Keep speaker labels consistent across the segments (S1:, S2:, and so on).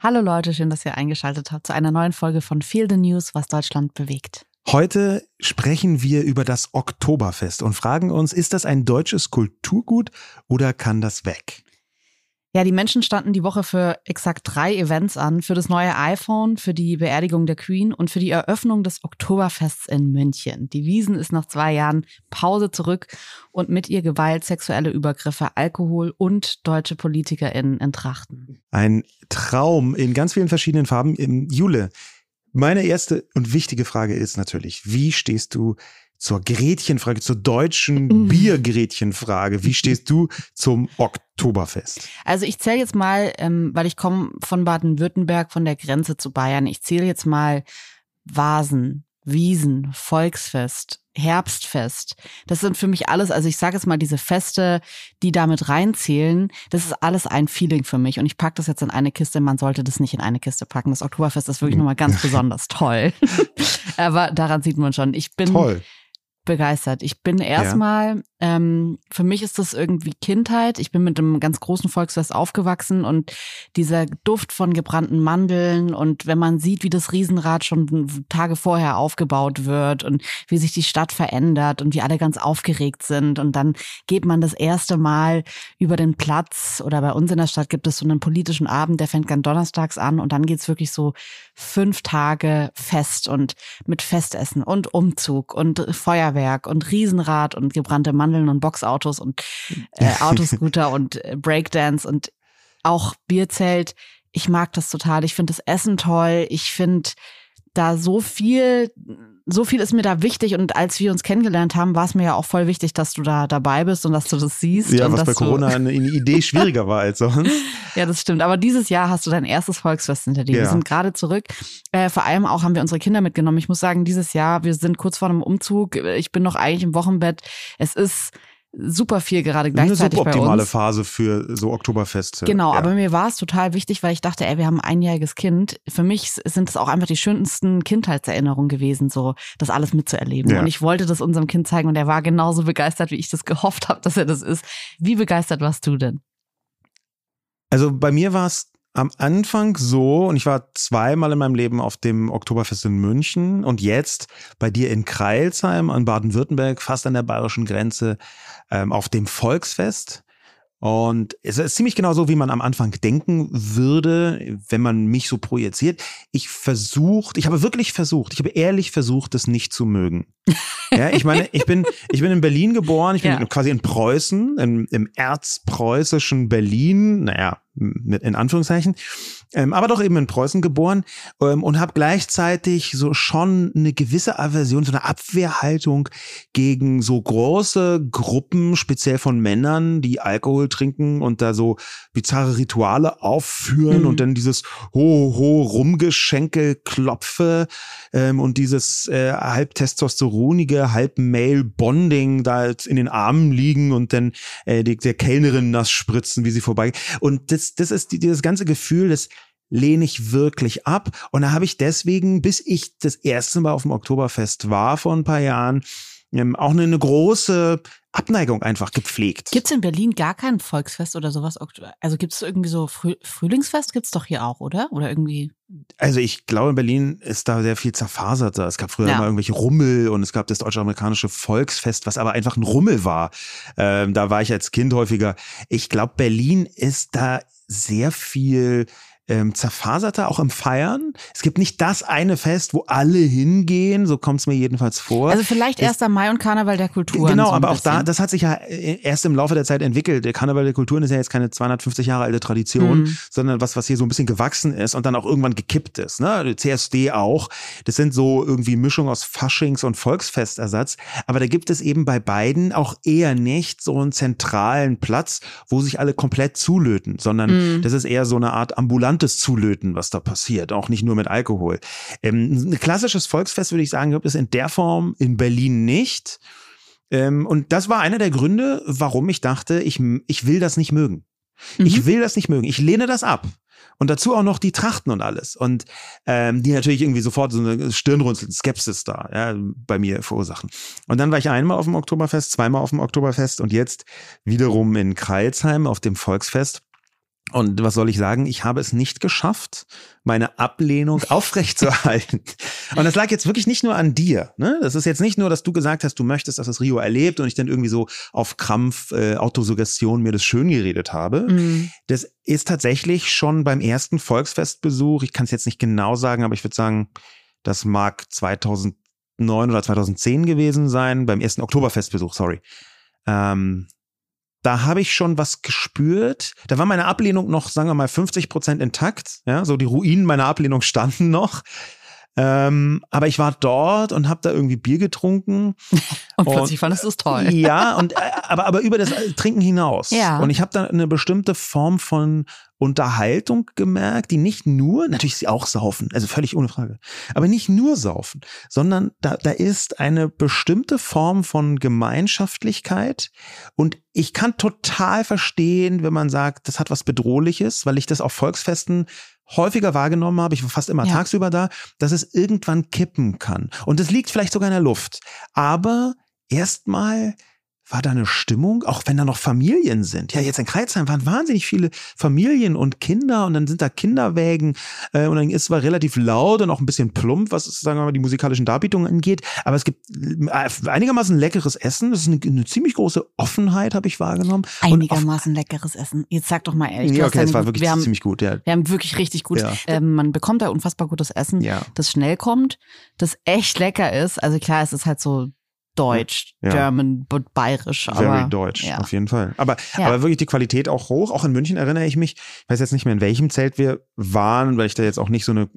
S1: Hallo Leute, schön, dass ihr eingeschaltet habt zu einer neuen Folge von Feel the News, was Deutschland bewegt.
S2: Heute sprechen wir über das Oktoberfest und fragen uns, ist das ein deutsches Kulturgut oder kann das weg?
S1: Ja, die Menschen standen die Woche für exakt drei Events an. Für das neue iPhone, für die Beerdigung der Queen und für die Eröffnung des Oktoberfests in München. Die Wiesen ist nach zwei Jahren Pause zurück und mit ihr Gewalt, sexuelle Übergriffe, Alkohol und deutsche PolitikerInnen in Trachten.
S2: Ein Traum in ganz vielen verschiedenen Farben. Jule, meine erste und wichtige Frage ist natürlich, wie stehst du zur Gretchenfrage, zur deutschen mhm. Biergretchenfrage. Wie stehst du zum Oktoberfest?
S1: Also ich zähle jetzt mal, ähm, weil ich komme von Baden-Württemberg, von der Grenze zu Bayern. Ich zähle jetzt mal Vasen, Wiesen, Volksfest, Herbstfest. Das sind für mich alles, also ich sage jetzt mal diese Feste, die damit reinzählen, das ist alles ein Feeling für mich. Und ich packe das jetzt in eine Kiste. Man sollte das nicht in eine Kiste packen. Das Oktoberfest ist wirklich nochmal ganz besonders toll. Aber daran sieht man schon. Ich bin
S2: toll
S1: begeistert. Ich bin erstmal, ja. ähm, für mich ist das irgendwie Kindheit. Ich bin mit einem ganz großen Volksfest aufgewachsen und dieser Duft von gebrannten Mandeln und wenn man sieht, wie das Riesenrad schon Tage vorher aufgebaut wird und wie sich die Stadt verändert und wie alle ganz aufgeregt sind und dann geht man das erste Mal über den Platz oder bei uns in der Stadt gibt es so einen politischen Abend, der fängt ganz donnerstags an und dann geht's wirklich so fünf Tage fest und mit Festessen und Umzug und Feuerwehr Feuerwerk und Riesenrad und gebrannte Mandeln und Boxautos und äh, Autoscooter und äh, Breakdance und auch Bierzelt. Ich mag das total. Ich finde das Essen toll. Ich finde da so viel, so viel ist mir da wichtig. Und als wir uns kennengelernt haben, war es mir ja auch voll wichtig, dass du da dabei bist und dass du das siehst.
S2: Ja, was bei Corona eine, eine, Idee schwieriger war als sonst.
S1: ja, das stimmt. Aber dieses Jahr hast du dein erstes Volksfest hinter dir. Ja. Wir sind gerade zurück. Äh, vor allem auch haben wir unsere Kinder mitgenommen. Ich muss sagen, dieses Jahr, wir sind kurz vor einem Umzug. Ich bin noch eigentlich im Wochenbett. Es ist super viel gerade gleichzeitig
S2: Eine suboptimale
S1: uns.
S2: Phase für so Oktoberfeste.
S1: Genau, ja. aber mir war es total wichtig, weil ich dachte, ey, wir haben ein einjähriges Kind. Für mich sind es auch einfach die schönsten Kindheitserinnerungen gewesen, so das alles mitzuerleben. Ja. Und ich wollte das unserem Kind zeigen und er war genauso begeistert, wie ich das gehofft habe, dass er das ist. Wie begeistert warst du denn?
S2: Also bei mir war es am Anfang so, und ich war zweimal in meinem Leben auf dem Oktoberfest in München und jetzt bei dir in Kreilsheim an Baden-Württemberg, fast an der bayerischen Grenze, ähm, auf dem Volksfest. Und es ist ziemlich genau so, wie man am Anfang denken würde, wenn man mich so projiziert. Ich versucht, ich habe wirklich versucht, ich habe ehrlich versucht, das nicht zu mögen. Ja, ich meine, ich bin, ich bin in Berlin geboren, ich bin ja. quasi in Preußen, im, im erzpreußischen Berlin, naja, in Anführungszeichen, ähm, aber doch eben in Preußen geboren ähm, und habe gleichzeitig so schon eine gewisse Aversion, so eine Abwehrhaltung gegen so große Gruppen, speziell von Männern, die Alkohol trinken und da so bizarre Rituale aufführen mhm. und dann dieses ho ho Rumgeschenke klopfe ähm, und dieses äh, halb testosteronige, halb Male Bonding da in den Armen liegen und dann äh, die, der Kellnerin nass spritzen, wie sie vorbei und das das, ist die, dieses ganze Gefühl, das lehne ich wirklich ab. Und da habe ich deswegen, bis ich das erste Mal auf dem Oktoberfest war vor ein paar Jahren, ähm, auch eine, eine große Abneigung einfach gepflegt.
S1: Gibt es in Berlin gar kein Volksfest oder sowas? Also gibt es irgendwie so Früh Frühlingsfest? Gibt es doch hier auch, oder? Oder irgendwie?
S2: Also ich glaube, in Berlin ist da sehr viel zerfaserter. Es gab früher ja. mal irgendwelche Rummel und es gab das deutsch-amerikanische Volksfest, was aber einfach ein Rummel war. Ähm, da war ich als Kind häufiger. Ich glaube, Berlin ist da sehr viel ähm, zerfaserter, auch im Feiern. Es gibt nicht das eine Fest, wo alle hingehen, so kommt es mir jedenfalls vor.
S1: Also vielleicht 1. Mai und Karneval der Kulturen.
S2: Genau,
S1: so
S2: aber auch da, das hat sich ja äh, erst im Laufe der Zeit entwickelt. Der Karneval der Kulturen ist ja jetzt keine 250 Jahre alte Tradition, mhm. sondern was, was hier so ein bisschen gewachsen ist und dann auch irgendwann gekippt ist. Ne? CSD auch. Das sind so irgendwie Mischung aus Faschings- und Volksfestersatz. Aber da gibt es eben bei beiden auch eher nicht so einen zentralen Platz, wo sich alle komplett zulöten, sondern mhm. das ist eher so eine Art ambulant gesamtes Zulöten, was da passiert, auch nicht nur mit Alkohol. Ähm, ein klassisches Volksfest, würde ich sagen, gibt es in der Form in Berlin nicht. Ähm, und das war einer der Gründe, warum ich dachte, ich, ich will das nicht mögen. Mhm. Ich will das nicht mögen. Ich lehne das ab. Und dazu auch noch die Trachten und alles. Und ähm, die natürlich irgendwie sofort so eine Stirnrunzeln, Skepsis da ja, bei mir verursachen. Und dann war ich einmal auf dem Oktoberfest, zweimal auf dem Oktoberfest und jetzt wiederum in Kreilsheim auf dem Volksfest. Und was soll ich sagen? Ich habe es nicht geschafft, meine Ablehnung aufrechtzuerhalten. Und das lag jetzt wirklich nicht nur an dir. Ne? Das ist jetzt nicht nur, dass du gesagt hast, du möchtest, dass das Rio erlebt und ich dann irgendwie so auf Krampf, äh, Autosuggestion mir das schön geredet habe. Mhm. Das ist tatsächlich schon beim ersten Volksfestbesuch, ich kann es jetzt nicht genau sagen, aber ich würde sagen, das mag 2009 oder 2010 gewesen sein, beim ersten Oktoberfestbesuch, sorry. Ähm, da habe ich schon was gespürt. Da war meine Ablehnung noch, sagen wir mal, 50 Prozent intakt. Ja, so die Ruinen meiner Ablehnung standen noch. Ähm, aber ich war dort und habe da irgendwie Bier getrunken.
S1: und plötzlich fandest du es toll.
S2: Ja, und äh, aber, aber über das Trinken hinaus. Ja. Und ich habe da eine bestimmte Form von Unterhaltung gemerkt, die nicht nur, natürlich sie auch saufen, also völlig ohne Frage, aber nicht nur saufen, sondern da, da ist eine bestimmte Form von Gemeinschaftlichkeit und ich kann total verstehen, wenn man sagt, das hat was Bedrohliches, weil ich das auf Volksfesten häufiger wahrgenommen habe, ich war fast immer ja. tagsüber da, dass es irgendwann kippen kann. Und es liegt vielleicht sogar in der Luft. Aber erstmal war da eine Stimmung, auch wenn da noch Familien sind. Ja, jetzt in Kreuzheim waren wahnsinnig viele Familien und Kinder und dann sind da Kinderwägen äh, und dann ist zwar relativ laut und auch ein bisschen plump, was sagen wir mal die musikalischen Darbietungen angeht, aber es gibt äh, einigermaßen leckeres Essen. Das ist eine, eine ziemlich große Offenheit, habe ich wahrgenommen.
S1: Einigermaßen leckeres Essen. Jetzt sag doch mal ehrlich.
S2: Ja, okay, es war wirklich haben, ziemlich gut. Ja.
S1: Wir haben wirklich richtig gut. Ja. Ähm, man bekommt da unfassbar gutes Essen, ja. das schnell kommt, das echt lecker ist. Also klar, es ist halt so Deutsch, ja. German, bayerisch.
S2: Aber, Very Deutsch, ja. auf jeden Fall. Aber, ja. aber wirklich die Qualität auch hoch. Auch in München erinnere ich mich, ich weiß jetzt nicht mehr, in welchem Zelt wir waren, weil ich da jetzt auch nicht so eine,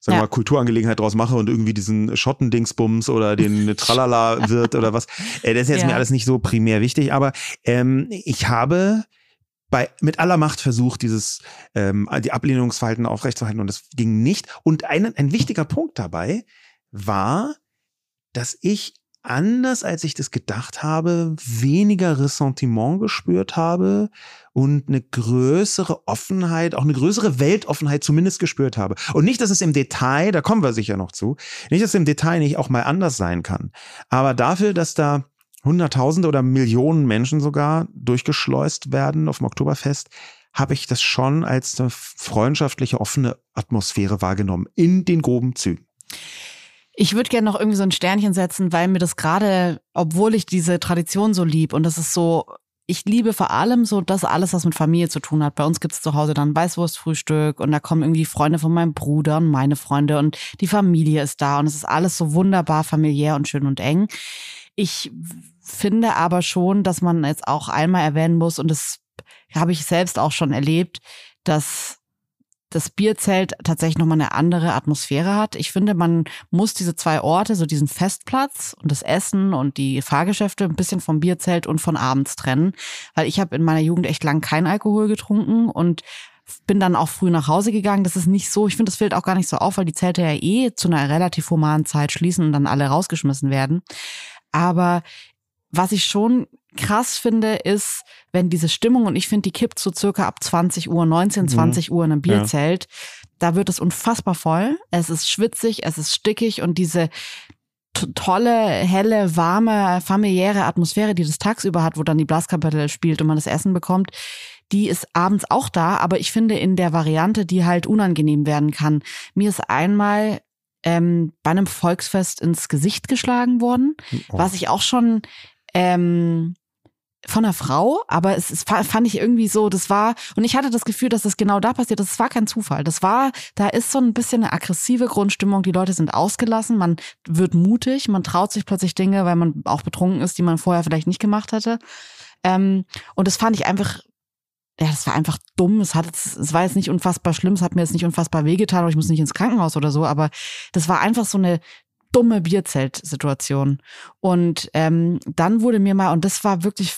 S2: sagen wir mal, Kulturangelegenheit draus mache und irgendwie diesen Schottendingsbums oder den Tralala wird oder was. Äh, das ist jetzt mir alles nicht so primär wichtig, aber ähm, ich habe bei, mit aller Macht versucht, dieses ähm, die Ablehnungsverhalten aufrechtzuerhalten und das ging nicht. Und ein, ein wichtiger Punkt dabei war, dass ich anders als ich das gedacht habe, weniger Ressentiment gespürt habe und eine größere Offenheit, auch eine größere Weltoffenheit zumindest gespürt habe. Und nicht, dass es im Detail, da kommen wir sicher noch zu, nicht, dass es im Detail nicht auch mal anders sein kann. Aber dafür, dass da Hunderttausende oder Millionen Menschen sogar durchgeschleust werden auf dem Oktoberfest, habe ich das schon als eine freundschaftliche, offene Atmosphäre wahrgenommen, in den groben Zügen.
S1: Ich würde gerne noch irgendwie so ein Sternchen setzen, weil mir das gerade, obwohl ich diese Tradition so lieb und das ist so, ich liebe vor allem so das alles, was mit Familie zu tun hat. Bei uns gibt's zu Hause dann Weißwurstfrühstück und da kommen irgendwie Freunde von meinem Bruder und meine Freunde und die Familie ist da und es ist alles so wunderbar familiär und schön und eng. Ich finde aber schon, dass man jetzt auch einmal erwähnen muss und das habe ich selbst auch schon erlebt, dass das Bierzelt tatsächlich nochmal eine andere Atmosphäre hat. Ich finde, man muss diese zwei Orte, so diesen Festplatz und das Essen und die Fahrgeschäfte ein bisschen vom Bierzelt und von abends trennen, weil ich habe in meiner Jugend echt lang kein Alkohol getrunken und bin dann auch früh nach Hause gegangen. Das ist nicht so, ich finde, das fällt auch gar nicht so auf, weil die Zelte ja eh zu einer relativ humanen Zeit schließen und dann alle rausgeschmissen werden. Aber was ich schon krass finde, ist, wenn diese Stimmung, und ich finde, die kippt so circa ab 20 Uhr, 19, 20 mhm. Uhr in einem Bierzelt, ja. da wird es unfassbar voll. Es ist schwitzig, es ist stickig und diese tolle, helle, warme, familiäre Atmosphäre, die das tagsüber hat, wo dann die Blaskapelle spielt und man das Essen bekommt, die ist abends auch da, aber ich finde in der Variante, die halt unangenehm werden kann. Mir ist einmal ähm, bei einem Volksfest ins Gesicht geschlagen worden, oh. was ich auch schon ähm, von einer Frau, aber es, es fand ich irgendwie so, das war, und ich hatte das Gefühl, dass das genau da passiert, das war kein Zufall. Das war, da ist so ein bisschen eine aggressive Grundstimmung, die Leute sind ausgelassen, man wird mutig, man traut sich plötzlich Dinge, weil man auch betrunken ist, die man vorher vielleicht nicht gemacht hätte. Ähm, und das fand ich einfach, ja, das war einfach dumm. Es hat, es war jetzt nicht unfassbar schlimm, es hat mir jetzt nicht unfassbar wehgetan, oder ich muss nicht ins Krankenhaus oder so, aber das war einfach so eine dumme Bierzelt-Situation. Und ähm, dann wurde mir mal, und das war wirklich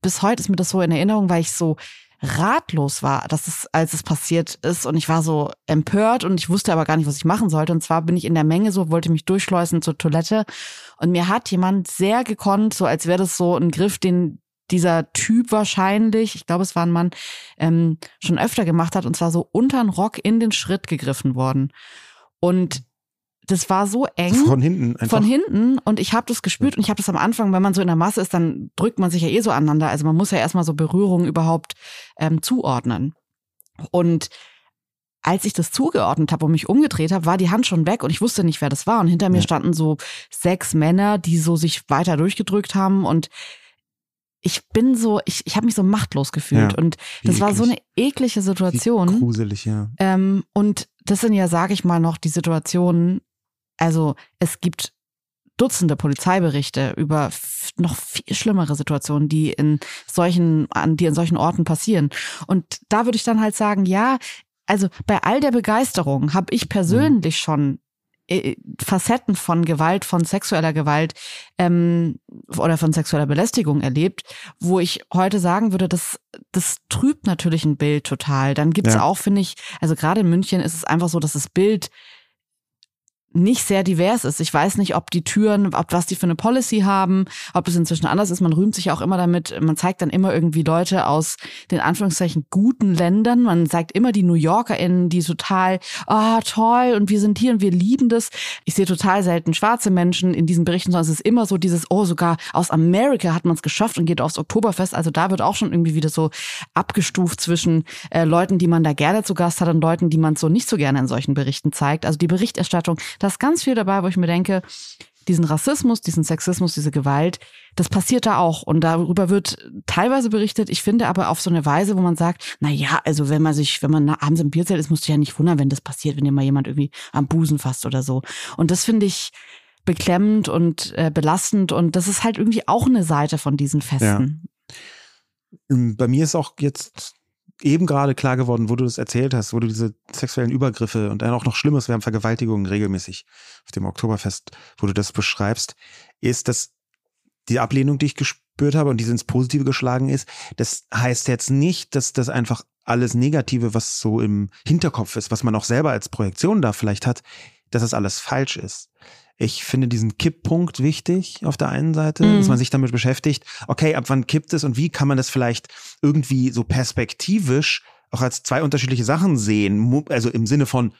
S1: bis heute ist mir das so in Erinnerung, weil ich so ratlos war, dass es, als es passiert ist und ich war so empört und ich wusste aber gar nicht, was ich machen sollte. Und zwar bin ich in der Menge so, wollte mich durchschleusen zur Toilette und mir hat jemand sehr gekonnt, so als wäre das so ein Griff, den dieser Typ wahrscheinlich, ich glaube, es war ein Mann, ähm, schon öfter gemacht hat und zwar so unter den Rock in den Schritt gegriffen worden. Und das war so eng.
S2: Von hinten einfach.
S1: Von hinten. Und ich habe das gespürt und ich habe das am Anfang, wenn man so in der Masse ist, dann drückt man sich ja eh so aneinander. Also man muss ja erstmal so Berührungen überhaupt ähm, zuordnen. Und als ich das zugeordnet habe und mich umgedreht habe, war die Hand schon weg und ich wusste nicht, wer das war. Und hinter mir standen so sechs Männer, die so sich weiter durchgedrückt haben und ich bin so, ich, ich habe mich so machtlos gefühlt ja, und das war so eine eklige Situation.
S2: Wie gruselig, ja.
S1: Ähm, und das sind ja, sage ich mal, noch die Situationen, also es gibt Dutzende Polizeiberichte über noch viel schlimmere Situationen, die in solchen, die in solchen Orten passieren. Und da würde ich dann halt sagen, ja, also bei all der Begeisterung habe ich persönlich mhm. schon äh, Facetten von Gewalt, von sexueller Gewalt ähm, oder von sexueller Belästigung erlebt, wo ich heute sagen würde, das, das trübt natürlich ein Bild total. Dann gibt's ja. auch, finde ich, also gerade in München ist es einfach so, dass das Bild nicht sehr divers ist. Ich weiß nicht, ob die Türen, ob was die für eine Policy haben, ob es inzwischen anders ist. Man rühmt sich auch immer damit, man zeigt dann immer irgendwie Leute aus den Anführungszeichen guten Ländern. Man zeigt immer die New YorkerInnen, die total, ah, oh, toll und wir sind hier und wir lieben das. Ich sehe total selten schwarze Menschen in diesen Berichten, sondern es ist immer so dieses, oh, sogar aus Amerika hat man es geschafft und geht aufs Oktoberfest. Also da wird auch schon irgendwie wieder so abgestuft zwischen äh, Leuten, die man da gerne zu Gast hat und Leuten, die man so nicht so gerne in solchen Berichten zeigt. Also die Berichterstattung, da ist ganz viel dabei, wo ich mir denke, diesen Rassismus, diesen Sexismus, diese Gewalt, das passiert da auch und darüber wird teilweise berichtet. Ich finde aber auf so eine Weise, wo man sagt, na ja, also wenn man sich, wenn man abends im Bierzelt ist, musst du ja nicht wundern, wenn das passiert, wenn dir mal jemand irgendwie am Busen fasst oder so. Und das finde ich beklemmend und äh, belastend und das ist halt irgendwie auch eine Seite von diesen Festen.
S2: Ja. Bei mir ist auch jetzt eben gerade klar geworden, wo du das erzählt hast, wo du diese sexuellen Übergriffe und dann auch noch Schlimmes, wir haben Vergewaltigungen regelmäßig auf dem Oktoberfest, wo du das beschreibst, ist, dass die Ablehnung, die ich gespürt habe und die ins Positive geschlagen ist, das heißt jetzt nicht, dass das einfach alles Negative, was so im Hinterkopf ist, was man auch selber als Projektion da vielleicht hat, dass das alles falsch ist. Ich finde diesen Kipppunkt wichtig auf der einen Seite, mhm. dass man sich damit beschäftigt, okay, ab wann kippt es und wie kann man das vielleicht irgendwie so perspektivisch auch als zwei unterschiedliche Sachen sehen, also im Sinne von,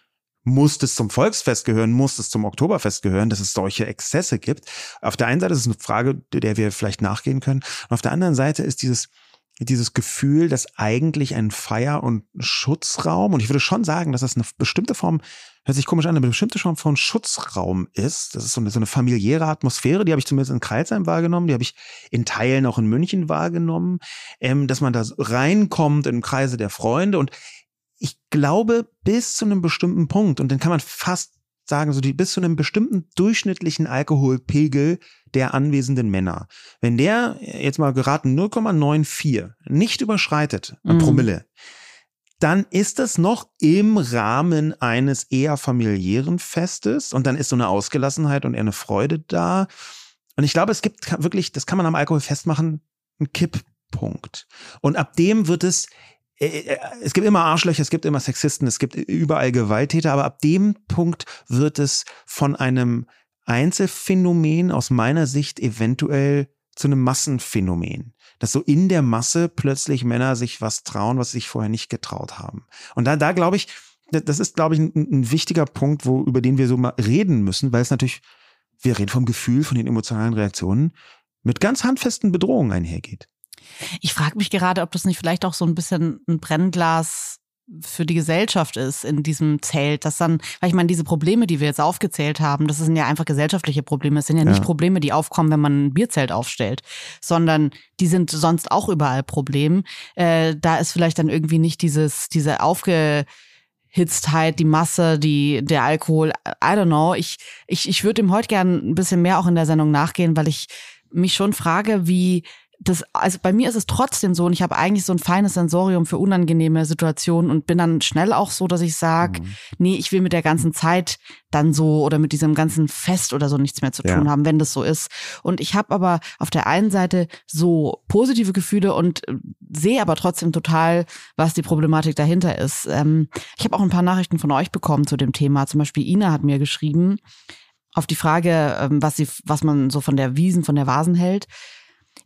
S2: muss es zum Volksfest gehören, muss es zum Oktoberfest gehören, dass es solche Exzesse gibt. Auf der einen Seite ist es eine Frage, der wir vielleicht nachgehen können. Und auf der anderen Seite ist dieses, dieses Gefühl, dass eigentlich ein Feier- und Schutzraum, und ich würde schon sagen, dass das eine bestimmte Form hört sich komisch an, eine bestimmte Form von Schutzraum ist. Das ist so eine, so eine familiäre Atmosphäre, die habe ich zumindest in Kreilsheim wahrgenommen, die habe ich in Teilen auch in München wahrgenommen, ähm, dass man da reinkommt in Kreise der Freunde und ich glaube, bis zu einem bestimmten Punkt, und dann kann man fast sagen, so die, bis zu einem bestimmten durchschnittlichen Alkoholpegel der anwesenden Männer. Wenn der jetzt mal geraten 0,94 nicht überschreitet, mhm. Promille, dann ist es noch im Rahmen eines eher familiären Festes und dann ist so eine Ausgelassenheit und eher eine Freude da. Und ich glaube, es gibt wirklich, das kann man am Alkohol festmachen, einen Kipppunkt. Und ab dem wird es, äh, äh, es gibt immer Arschlöcher, es gibt immer Sexisten, es gibt überall Gewalttäter, aber ab dem Punkt wird es von einem Einzelfenomen aus meiner Sicht eventuell zu einem Massenphänomen dass so in der Masse plötzlich Männer sich was trauen, was sie sich vorher nicht getraut haben. Und da, da glaube ich, das ist, glaube ich, ein, ein, wichtiger Punkt, wo, über den wir so mal reden müssen, weil es natürlich, wir reden vom Gefühl, von den emotionalen Reaktionen, mit ganz handfesten Bedrohungen einhergeht.
S1: Ich frage mich gerade, ob das nicht vielleicht auch so ein bisschen ein Brennglas für die Gesellschaft ist in diesem Zelt, dass dann, weil ich meine, diese Probleme, die wir jetzt aufgezählt haben, das sind ja einfach gesellschaftliche Probleme. Es sind ja, ja. nicht Probleme, die aufkommen, wenn man ein Bierzelt aufstellt, sondern die sind sonst auch überall Problem. Äh, da ist vielleicht dann irgendwie nicht dieses, diese Aufgehitztheit, die Masse, die, der Alkohol, I don't know. Ich, ich, ich würde ihm heute gern ein bisschen mehr auch in der Sendung nachgehen, weil ich mich schon frage, wie, das, also bei mir ist es trotzdem so und ich habe eigentlich so ein feines Sensorium für unangenehme Situationen und bin dann schnell auch so, dass ich sage, mhm. nee, ich will mit der ganzen Zeit dann so oder mit diesem ganzen Fest oder so nichts mehr zu tun ja. haben, wenn das so ist. Und ich habe aber auf der einen Seite so positive Gefühle und äh, sehe aber trotzdem total, was die Problematik dahinter ist. Ähm, ich habe auch ein paar Nachrichten von euch bekommen zu dem Thema. Zum Beispiel Ina hat mir geschrieben, auf die Frage, ähm, was sie, was man so von der Wiesen, von der Vasen hält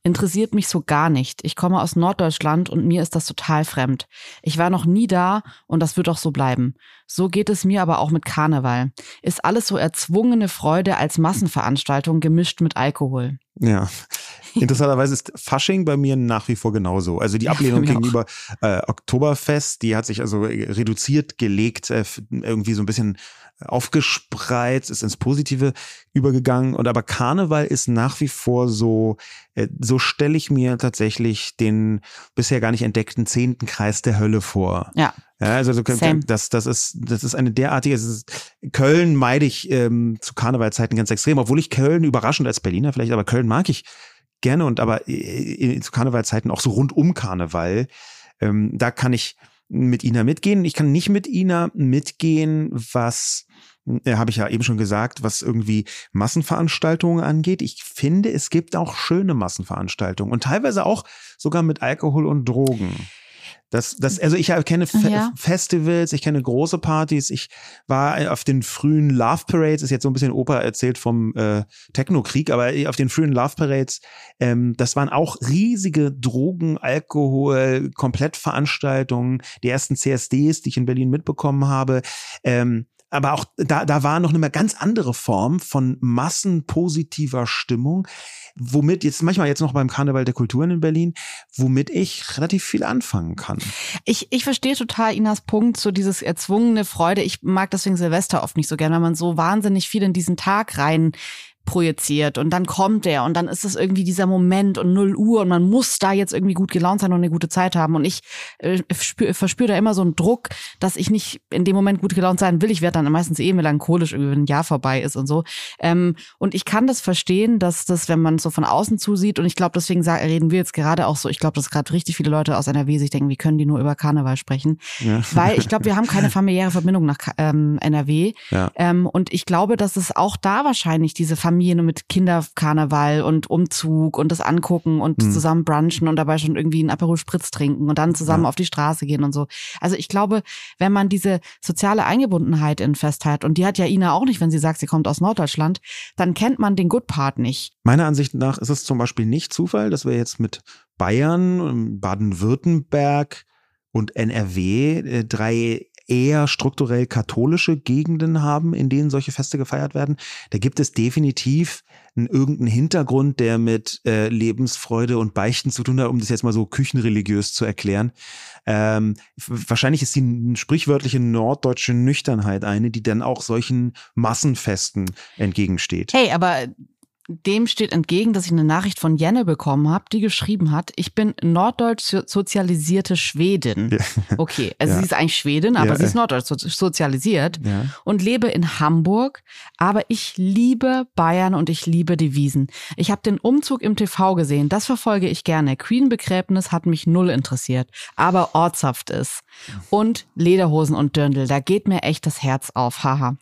S1: interessiert mich so gar nicht. Ich komme aus Norddeutschland und mir ist das total fremd. Ich war noch nie da und das wird auch so bleiben. So geht es mir aber auch mit Karneval. Ist alles so erzwungene Freude als Massenveranstaltung gemischt mit Alkohol.
S2: Ja. Interessanterweise ist Fasching bei mir nach wie vor genauso. Also die Ablehnung ja, gegenüber äh, Oktoberfest, die hat sich also reduziert, gelegt, äh, irgendwie so ein bisschen aufgespreizt, ist ins Positive übergegangen. Und aber Karneval ist nach wie vor so, äh, so stelle ich mir tatsächlich den bisher gar nicht entdeckten zehnten Kreis der Hölle vor.
S1: Ja.
S2: Ja, also das, das ist, das ist eine derartige, ist, Köln meide ich ähm, zu Karnevalzeiten ganz extrem, obwohl ich Köln überraschend als Berliner vielleicht, aber Köln mag ich gerne und aber äh, zu Karnevalzeiten auch so rund um Karneval. Ähm, da kann ich mit Ina mitgehen. Ich kann nicht mit Ina mitgehen, was äh, habe ich ja eben schon gesagt, was irgendwie Massenveranstaltungen angeht. Ich finde, es gibt auch schöne Massenveranstaltungen und teilweise auch sogar mit Alkohol und Drogen. Das, das, also ich kenne Fe ja. Festivals, ich kenne große Partys. Ich war auf den frühen Love Parades, ist jetzt so ein bisschen Opa erzählt vom äh, Techno-Krieg, aber auf den frühen Love Parades, ähm, das waren auch riesige Drogen, Alkohol, Komplettveranstaltungen, die ersten CSDs, die ich in Berlin mitbekommen habe. Ähm, aber auch da, da war noch eine ganz andere Form von massenpositiver Stimmung, womit jetzt manchmal jetzt noch beim Karneval der Kulturen in Berlin, womit ich relativ viel anfangen kann.
S1: Ich, ich verstehe total Inas Punkt, so dieses erzwungene Freude. Ich mag deswegen Silvester oft nicht so gerne, weil man so wahnsinnig viel in diesen Tag rein projiziert und dann kommt er und dann ist es irgendwie dieser Moment und 0 Uhr und man muss da jetzt irgendwie gut gelaunt sein und eine gute Zeit haben und ich äh, verspüre da immer so einen Druck, dass ich nicht in dem Moment gut gelaunt sein will. Ich werde dann meistens eh melancholisch, wenn ein Jahr vorbei ist und so. Ähm, und ich kann das verstehen, dass das, wenn man so von außen zusieht und ich glaube, deswegen reden wir jetzt gerade auch so, ich glaube, dass gerade richtig viele Leute aus NRW sich denken, wie können die nur über Karneval sprechen? Ja. Weil ich glaube, wir haben keine familiäre Verbindung nach ähm, NRW. Ja. Ähm, und ich glaube, dass es auch da wahrscheinlich diese Familie Familien mit Kinderkarneval und Umzug und das angucken und mhm. zusammen brunchen und dabei schon irgendwie einen Aperol Spritz trinken und dann zusammen ja. auf die Straße gehen und so. Also ich glaube, wenn man diese soziale Eingebundenheit in Fest hat und die hat ja Ina auch nicht, wenn sie sagt, sie kommt aus Norddeutschland, dann kennt man den Good Part nicht.
S2: Meiner Ansicht nach ist es zum Beispiel nicht Zufall, dass wir jetzt mit Bayern, Baden-Württemberg und NRW äh, drei eher strukturell katholische Gegenden haben, in denen solche Feste gefeiert werden. Da gibt es definitiv einen, irgendeinen Hintergrund, der mit äh, Lebensfreude und Beichten zu tun hat, um das jetzt mal so küchenreligiös zu erklären. Ähm, wahrscheinlich ist die sprichwörtliche norddeutsche Nüchternheit eine, die dann auch solchen Massenfesten entgegensteht.
S1: Hey, aber dem steht entgegen, dass ich eine Nachricht von Jenne bekommen habe, die geschrieben hat, ich bin norddeutsch sozialisierte Schwedin. Ja. Okay, also ja. sie ist eigentlich Schwedin, aber ja. sie ist norddeutsch sozialisiert und lebe in Hamburg, aber ich liebe Bayern und ich liebe die Wiesen. Ich habe den Umzug im TV gesehen, das verfolge ich gerne. Queen-Begräbnis hat mich null interessiert, aber ortshaft ist. Und Lederhosen und Dirndl, da geht mir echt das Herz auf, haha.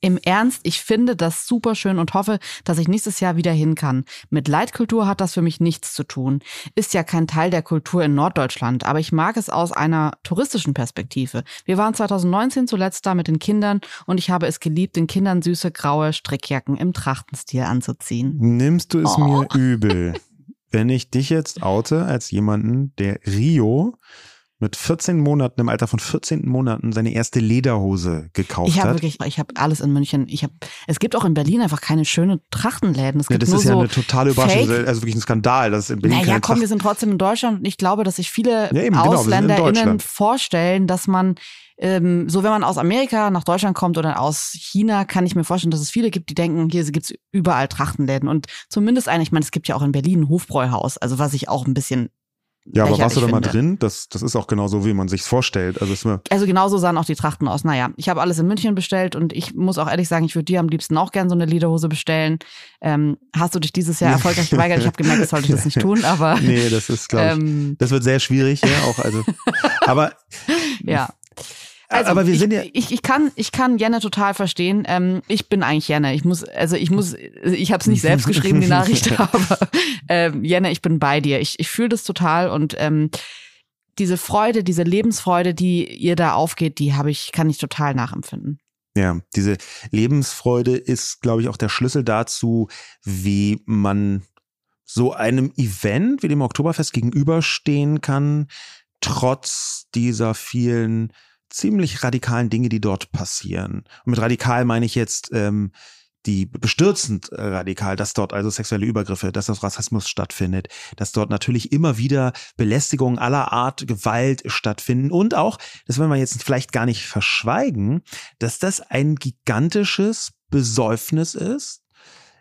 S1: Im Ernst, ich finde das super schön und hoffe, dass ich nächstes Jahr wieder hin kann. Mit Leitkultur hat das für mich nichts zu tun. Ist ja kein Teil der Kultur in Norddeutschland, aber ich mag es aus einer touristischen Perspektive. Wir waren 2019 zuletzt da mit den Kindern und ich habe es geliebt, den Kindern süße graue Strickjacken im Trachtenstil anzuziehen.
S2: Nimmst du es oh. mir übel, wenn ich dich jetzt oute als jemanden, der Rio mit 14 Monaten, im Alter von 14 Monaten, seine erste Lederhose gekauft
S1: ich hab
S2: hat.
S1: Wirklich, ich habe alles in München. Ich hab, es gibt auch in Berlin einfach keine schönen Trachtenläden. Es gibt
S2: ja, das ist ja
S1: so
S2: eine totale Überraschung, Fake. also wirklich ein Skandal, dass es in Berlin
S1: naja, komm, wir sind trotzdem in Deutschland und ich glaube, dass sich viele ja, eben, AusländerInnen genau, vorstellen, dass man ähm, so wenn man aus Amerika nach Deutschland kommt oder aus China, kann ich mir vorstellen, dass es viele gibt, die denken, hier gibt's überall Trachtenläden. Und zumindest eine, ich meine, es gibt ja auch in Berlin ein Hofbräuhaus, also was ich auch ein bisschen
S2: ja, aber warst du da mal drin? Das, das ist auch genau so, wie man sich's vorstellt. Also,
S1: also genauso sahen auch die Trachten aus. Naja, ich habe alles in München bestellt und ich muss auch ehrlich sagen, ich würde dir am liebsten auch gern so eine Lederhose bestellen. Ähm, hast du dich dieses Jahr erfolgreich geweigert? Ich habe gemerkt, ich sollte das nicht tun, aber.
S2: Nee, das ist, glaube ich. Ähm, das wird sehr schwierig, ja, auch. Also. Aber.
S1: ja. Also aber wir sind ja. Ich, ich, kann, ich kann Jenne total verstehen. Ähm, ich bin eigentlich Jenne. Ich muss, also ich muss, ich habe es nicht selbst geschrieben, die Nachricht, aber ähm, Jenne, ich bin bei dir. Ich, ich fühle das total und ähm, diese Freude, diese Lebensfreude, die ihr da aufgeht, die habe ich, kann ich total nachempfinden.
S2: Ja, diese Lebensfreude ist, glaube ich, auch der Schlüssel dazu, wie man so einem Event wie dem Oktoberfest gegenüberstehen kann, trotz dieser vielen ziemlich radikalen Dinge, die dort passieren. Und mit radikal meine ich jetzt ähm, die bestürzend äh, radikal, dass dort also sexuelle Übergriffe, dass das Rassismus stattfindet, dass dort natürlich immer wieder Belästigungen aller Art, Gewalt stattfinden und auch, das will man jetzt vielleicht gar nicht verschweigen, dass das ein gigantisches Besäufnis ist.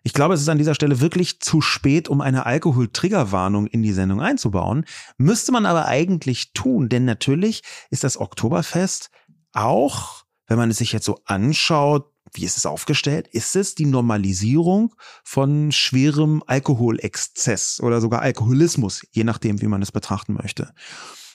S2: Ich glaube, es ist an dieser Stelle wirklich zu spät, um eine Alkohol-Triggerwarnung in die Sendung einzubauen. Müsste man aber eigentlich tun, denn natürlich ist das Oktoberfest auch, wenn man es sich jetzt so anschaut, wie ist es aufgestellt? Ist es die Normalisierung von schwerem Alkoholexzess oder sogar Alkoholismus, je nachdem, wie man es betrachten möchte?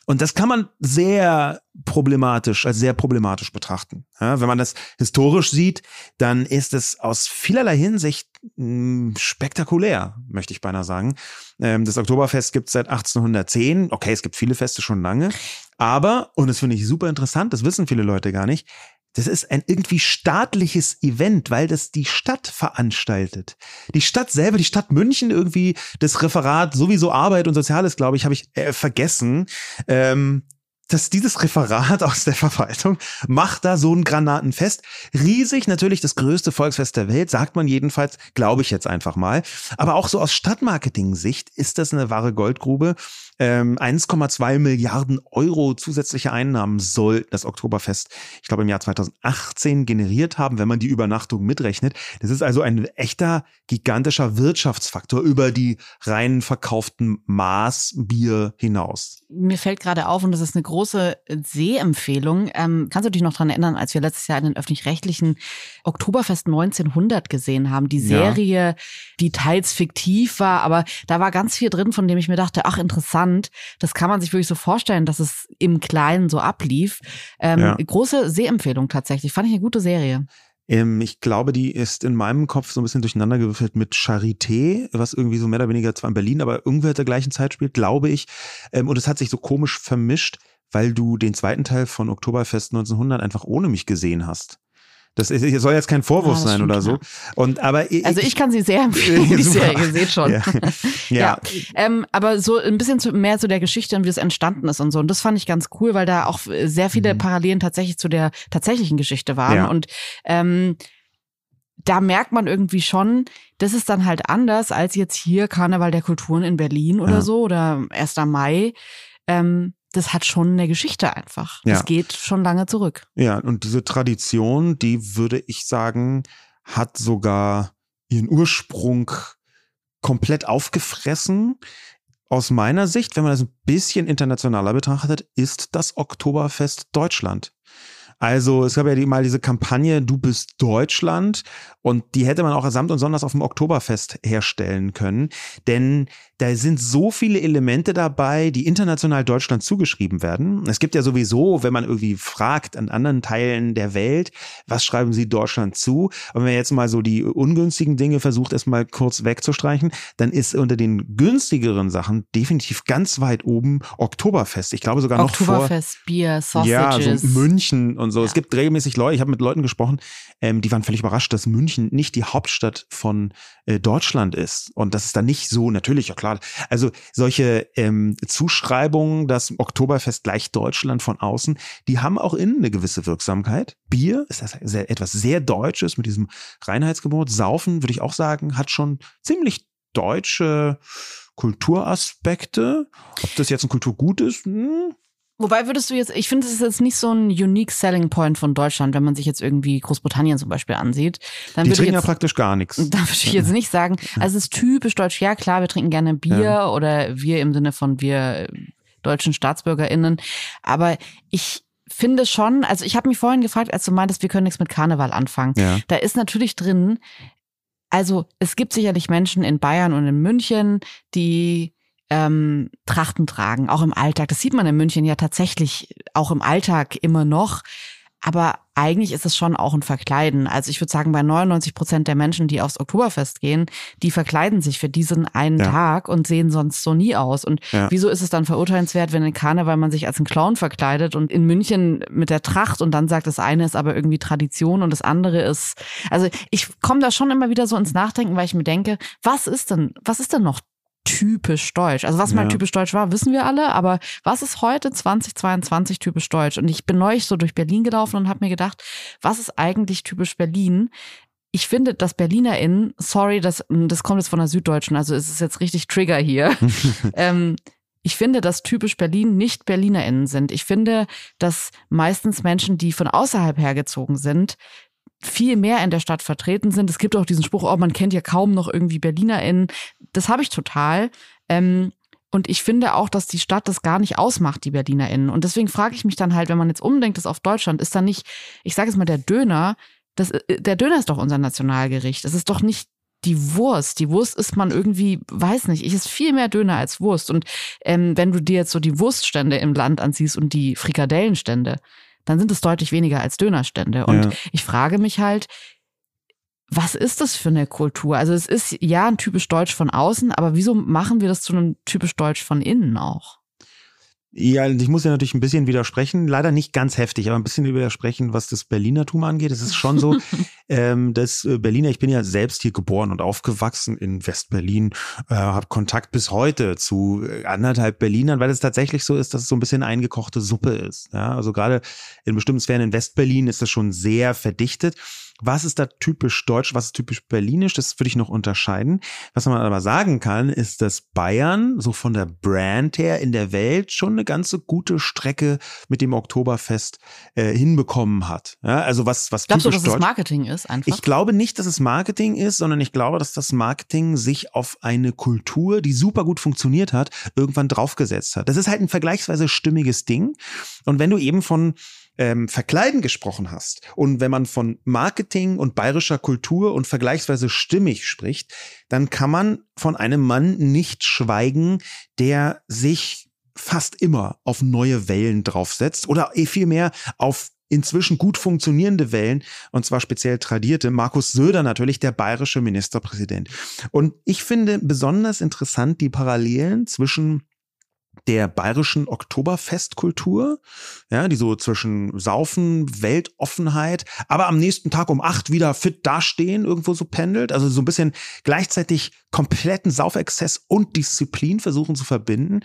S2: Und das kann man sehr problematisch, als sehr problematisch betrachten. Ja, wenn man das historisch sieht, dann ist es aus vielerlei Hinsicht hm, spektakulär, möchte ich beinahe sagen. Ähm, das Oktoberfest gibt es seit 1810. Okay, es gibt viele Feste schon lange. Aber, und das finde ich super interessant, das wissen viele Leute gar nicht, das ist ein irgendwie staatliches Event, weil das die Stadt veranstaltet. Die Stadt selber, die Stadt München irgendwie, das Referat sowieso Arbeit und Soziales, glaube ich, habe ich äh, vergessen. Ähm, dass dieses Referat aus der Verwaltung macht da so ein Granatenfest. Riesig, natürlich das größte Volksfest der Welt, sagt man jedenfalls, glaube ich jetzt einfach mal. Aber auch so aus Stadtmarketing-Sicht ist das eine wahre Goldgrube. Ähm, 1,2 Milliarden Euro zusätzliche Einnahmen soll das Oktoberfest, ich glaube, im Jahr 2018 generiert haben, wenn man die Übernachtung mitrechnet. Das ist also ein echter, gigantischer Wirtschaftsfaktor über die rein verkauften Maßbier hinaus.
S1: Mir fällt gerade auf, und das ist eine große Sehempfehlung. Ähm, kannst du dich noch dran erinnern, als wir letztes Jahr in den öffentlich-rechtlichen Oktoberfest 1900 gesehen haben? Die Serie, ja. die teils fiktiv war, aber da war ganz viel drin, von dem ich mir dachte, ach, interessant spannend. Das kann man sich wirklich so vorstellen, dass es im Kleinen so ablief. Ähm, ja. Große Sehempfehlung tatsächlich. Fand ich eine gute Serie.
S2: Ähm, ich glaube, die ist in meinem Kopf so ein bisschen durcheinandergewürfelt mit Charité, was irgendwie so mehr oder weniger zwar in Berlin, aber irgendwer der gleichen Zeit spielt, glaube ich. Ähm, und es hat sich so komisch vermischt, weil du den zweiten Teil von Oktoberfest 1900 einfach ohne mich gesehen hast. Das ist, soll jetzt kein Vorwurf ja, sein oder so. Und aber
S1: ich, also ich kann sie sehr empfehlen, die Serie, ihr seht schon. Ja. ja. ja. Ähm, aber so ein bisschen zu, mehr zu der Geschichte und wie es entstanden ist und so. Und das fand ich ganz cool, weil da auch sehr viele mhm. Parallelen tatsächlich zu der tatsächlichen Geschichte waren. Und ähm, da merkt man irgendwie schon, das ist dann halt anders als jetzt hier Karneval der Kulturen in Berlin oder so oder 1. Mai. Ähm, das hat schon eine Geschichte einfach. Ja. Das geht schon lange zurück.
S2: Ja, und diese Tradition, die würde ich sagen, hat sogar ihren Ursprung komplett aufgefressen. Aus meiner Sicht, wenn man das ein bisschen internationaler betrachtet, ist das Oktoberfest Deutschland. Also es gab ja die, mal diese Kampagne Du bist Deutschland und die hätte man auch samt und sonders auf dem Oktoberfest herstellen können, denn da sind so viele Elemente dabei, die international Deutschland zugeschrieben werden. Es gibt ja sowieso, wenn man irgendwie fragt an anderen Teilen der Welt, was schreiben sie Deutschland zu? Und wenn man jetzt mal so die ungünstigen Dinge versucht, erstmal kurz wegzustreichen, dann ist unter den günstigeren Sachen definitiv ganz weit oben Oktoberfest. Ich glaube sogar noch
S1: vor. Oktoberfest, Bier, Sausages.
S2: Ja, so München und so. Ja. Es gibt regelmäßig Leute, ich habe mit Leuten gesprochen, ähm, die waren völlig überrascht, dass München nicht die Hauptstadt von äh, Deutschland ist. Und das ist dann nicht so, natürlich, ja klar. Also solche ähm, Zuschreibungen, das Oktoberfest gleich Deutschland von außen, die haben auch innen eine gewisse Wirksamkeit. Bier ist das sehr, etwas sehr Deutsches mit diesem Reinheitsgebot. Saufen, würde ich auch sagen, hat schon ziemlich deutsche Kulturaspekte. Ob das jetzt ein Kulturgut ist, hm,
S1: Wobei würdest du jetzt, ich finde, es ist jetzt nicht so ein unique selling point von Deutschland, wenn man sich jetzt irgendwie Großbritannien zum Beispiel ansieht.
S2: Dann Die trinken ja praktisch gar nichts.
S1: Da würde ich jetzt nicht sagen, also es ist typisch deutsch. Ja klar, wir trinken gerne Bier ja. oder wir im Sinne von wir deutschen StaatsbürgerInnen. Aber ich finde schon, also ich habe mich vorhin gefragt, als du meintest, wir können nichts mit Karneval anfangen. Ja. Da ist natürlich drin, also es gibt sicherlich Menschen in Bayern und in München, die ähm, Trachten tragen, auch im Alltag. Das sieht man in München ja tatsächlich auch im Alltag immer noch. Aber eigentlich ist es schon auch ein Verkleiden. Also ich würde sagen, bei 99 Prozent der Menschen, die aufs Oktoberfest gehen, die verkleiden sich für diesen einen ja. Tag und sehen sonst so nie aus. Und ja. wieso ist es dann verurteilenswert, wenn in Karneval man sich als ein Clown verkleidet und in München mit der Tracht und dann sagt, das eine ist aber irgendwie Tradition und das andere ist, also ich komme da schon immer wieder so ins Nachdenken, weil ich mir denke, was ist denn, was ist denn noch typisch deutsch. Also was mal ja. typisch deutsch war, wissen wir alle, aber was ist heute 2022 typisch deutsch? Und ich bin neulich so durch Berlin gelaufen und habe mir gedacht, was ist eigentlich typisch Berlin? ich finde, dass BerlinerInnen, sorry, das, das kommt jetzt von der Süddeutschen, also es ist jetzt richtig Trigger hier. ähm, ich finde, dass typisch Berlin nicht BerlinerInnen sind. Ich finde, dass meistens Menschen, die von außerhalb hergezogen sind, viel mehr in der Stadt vertreten sind. Es gibt auch diesen Spruch, oh, man kennt ja kaum noch irgendwie BerlinerInnen. Das habe ich total. Ähm, und ich finde auch, dass die Stadt das gar nicht ausmacht, die BerlinerInnen. Und deswegen frage ich mich dann halt, wenn man jetzt umdenkt, das auf Deutschland, ist da nicht, ich sage jetzt mal, der Döner, das, äh, der Döner ist doch unser Nationalgericht. Es ist doch nicht die Wurst. Die Wurst ist man irgendwie, weiß nicht, ich ist viel mehr Döner als Wurst. Und ähm, wenn du dir jetzt so die Wurststände im Land anziehst und die Frikadellenstände, dann sind es deutlich weniger als Dönerstände. Und ja. ich frage mich halt, was ist das für eine Kultur? Also es ist ja ein typisch Deutsch von außen, aber wieso machen wir das zu einem typisch Deutsch von innen auch?
S2: Ja, ich muss ja natürlich ein bisschen widersprechen, leider nicht ganz heftig, aber ein bisschen widersprechen, was das Berlinertum angeht. Es ist schon so, ähm, dass äh, Berliner, ich bin ja selbst hier geboren und aufgewachsen in Westberlin, äh, habe Kontakt bis heute zu äh, anderthalb Berlinern, weil es tatsächlich so ist, dass es so ein bisschen eingekochte Suppe ist. Ja, also gerade in bestimmten Sphären in Westberlin ist das schon sehr verdichtet. Was ist da typisch deutsch, was ist typisch berlinisch? Das würde ich noch unterscheiden. Was man aber sagen kann, ist, dass Bayern so von der Brand her in der Welt schon eine ganze gute Strecke mit dem Oktoberfest äh, hinbekommen hat. Ja, also was, was
S1: Glaubst
S2: typisch
S1: du, dass
S2: deutsch,
S1: es Marketing ist einfach?
S2: Ich glaube nicht, dass es Marketing ist, sondern ich glaube, dass das Marketing sich auf eine Kultur, die super gut funktioniert hat, irgendwann draufgesetzt hat. Das ist halt ein vergleichsweise stimmiges Ding. Und wenn du eben von ähm, Verkleiden gesprochen hast und wenn man von Marketing und bayerischer Kultur und vergleichsweise stimmig spricht, dann kann man von einem Mann nicht schweigen, der sich fast immer auf neue Wellen draufsetzt oder eh vielmehr auf inzwischen gut funktionierende Wellen, und zwar speziell tradierte. Markus Söder natürlich, der bayerische Ministerpräsident. Und ich finde besonders interessant die Parallelen zwischen der bayerischen Oktoberfestkultur, ja, die so zwischen Saufen, Weltoffenheit, aber am nächsten Tag um acht wieder fit dastehen, irgendwo so pendelt. Also so ein bisschen gleichzeitig kompletten Saufexzess und Disziplin versuchen zu verbinden.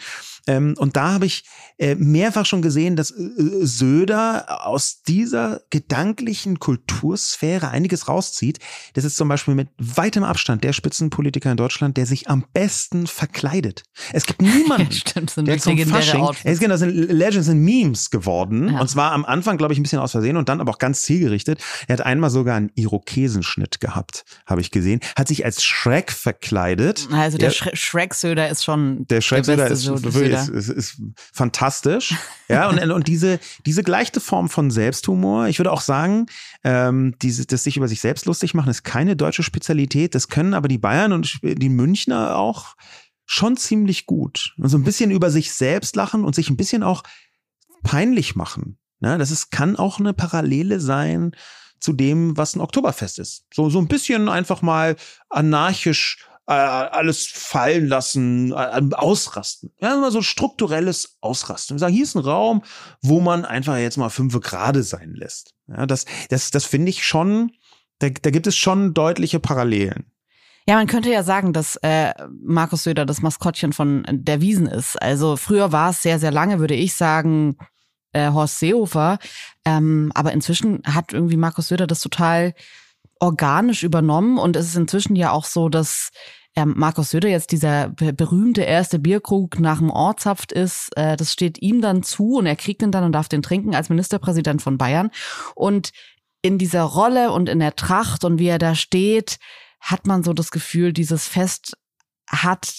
S2: Ähm, und da habe ich äh, mehrfach schon gesehen, dass äh, Söder aus dieser gedanklichen Kultursphäre einiges rauszieht. Das ist zum Beispiel mit weitem Abstand der Spitzenpolitiker in Deutschland, der sich am besten verkleidet. Es gibt niemanden,
S1: Stimmt,
S2: der zum Fasching, es genau, sind Legends and Memes geworden. Ja. Und zwar am Anfang, glaube ich, ein bisschen aus Versehen und dann aber auch ganz zielgerichtet. Er hat einmal sogar einen Irokesenschnitt gehabt, habe ich gesehen. Hat sich als Shrek verkleidet.
S1: Also der ja. Shrek-Söder ist schon
S2: der Shrek-Söder ist, ist, ist, ist, fantastisch. ja, und, und diese, diese gleiche Form von Selbsthumor, ich würde auch sagen, ähm, diese, das sich über sich selbst lustig machen, ist keine deutsche Spezialität. Das können aber die Bayern und die Münchner auch schon ziemlich gut. Und so ein bisschen über sich selbst lachen und sich ein bisschen auch peinlich machen. Ne? Das ist, kann auch eine Parallele sein zu dem, was ein Oktoberfest ist. So, so ein bisschen einfach mal anarchisch äh, alles fallen lassen, äh, ausrasten. Ja, mal so strukturelles Ausrasten. Wir sagen, hier ist ein Raum, wo man einfach jetzt mal fünf Grade sein lässt. Ja, das, das, das finde ich schon, da, da gibt es schon deutliche Parallelen.
S1: Ja, man könnte ja sagen, dass äh, Markus Söder das Maskottchen von der Wiesen ist. Also früher war es sehr, sehr lange, würde ich sagen, äh, Horst Seehofer. Ähm, aber inzwischen hat irgendwie Markus Söder das total organisch übernommen und es ist inzwischen ja auch so, dass ähm, Markus Söder jetzt dieser berühmte erste Bierkrug nach dem Ort zapft ist. Äh, das steht ihm dann zu und er kriegt ihn dann und darf den trinken als Ministerpräsident von Bayern. Und in dieser Rolle und in der Tracht und wie er da steht, hat man so das Gefühl, dieses Fest hat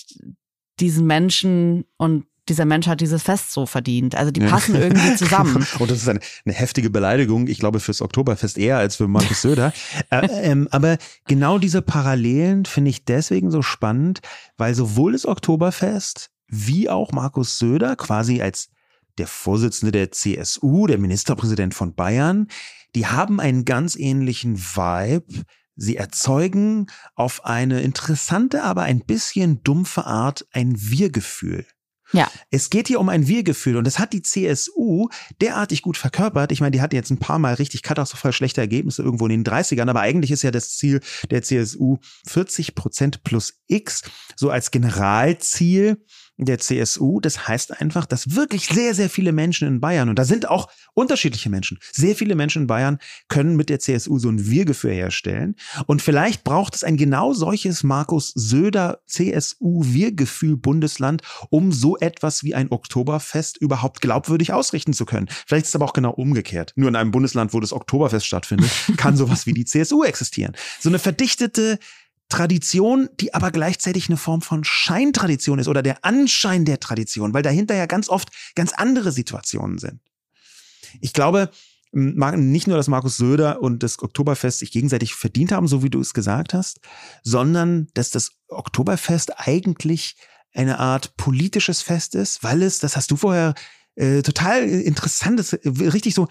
S1: diesen Menschen und dieser Mensch hat dieses Fest so verdient. Also die passen ja. irgendwie zusammen.
S2: Und das ist eine, eine, heftige Beleidigung, ich glaube, fürs Oktoberfest eher als für Markus Söder. äh, ähm, aber genau diese Parallelen finde ich deswegen so spannend, weil sowohl das Oktoberfest wie auch Markus Söder quasi als der Vorsitzende der CSU, der Ministerpräsident von Bayern, die haben einen ganz ähnlichen Vibe Sie erzeugen auf eine interessante, aber ein bisschen dumpfe Art ein Wir-Gefühl.
S1: Ja.
S2: Es geht hier um ein Wir-Gefühl und das hat die CSU derartig gut verkörpert. Ich meine, die hatten jetzt ein paar Mal richtig katastrophal schlechte Ergebnisse irgendwo in den 30ern, aber eigentlich ist ja das Ziel der CSU 40 Prozent plus X so als Generalziel der CSU, das heißt einfach, dass wirklich sehr, sehr viele Menschen in Bayern, und da sind auch unterschiedliche Menschen, sehr viele Menschen in Bayern können mit der CSU so ein Wir-Gefühl herstellen. Und vielleicht braucht es ein genau solches Markus Söder CSU-Wir-Gefühl Bundesland, um so etwas wie ein Oktoberfest überhaupt glaubwürdig ausrichten zu können. Vielleicht ist es aber auch genau umgekehrt. Nur in einem Bundesland, wo das Oktoberfest stattfindet, kann sowas wie die CSU existieren. So eine verdichtete Tradition, die aber gleichzeitig eine Form von Scheintradition ist oder der Anschein der Tradition, weil dahinter ja ganz oft ganz andere Situationen sind. Ich glaube, nicht nur, dass Markus Söder und das Oktoberfest sich gegenseitig verdient haben, so wie du es gesagt hast, sondern dass das Oktoberfest eigentlich eine Art politisches Fest ist, weil es, das hast du vorher äh, total interessant, ist, richtig so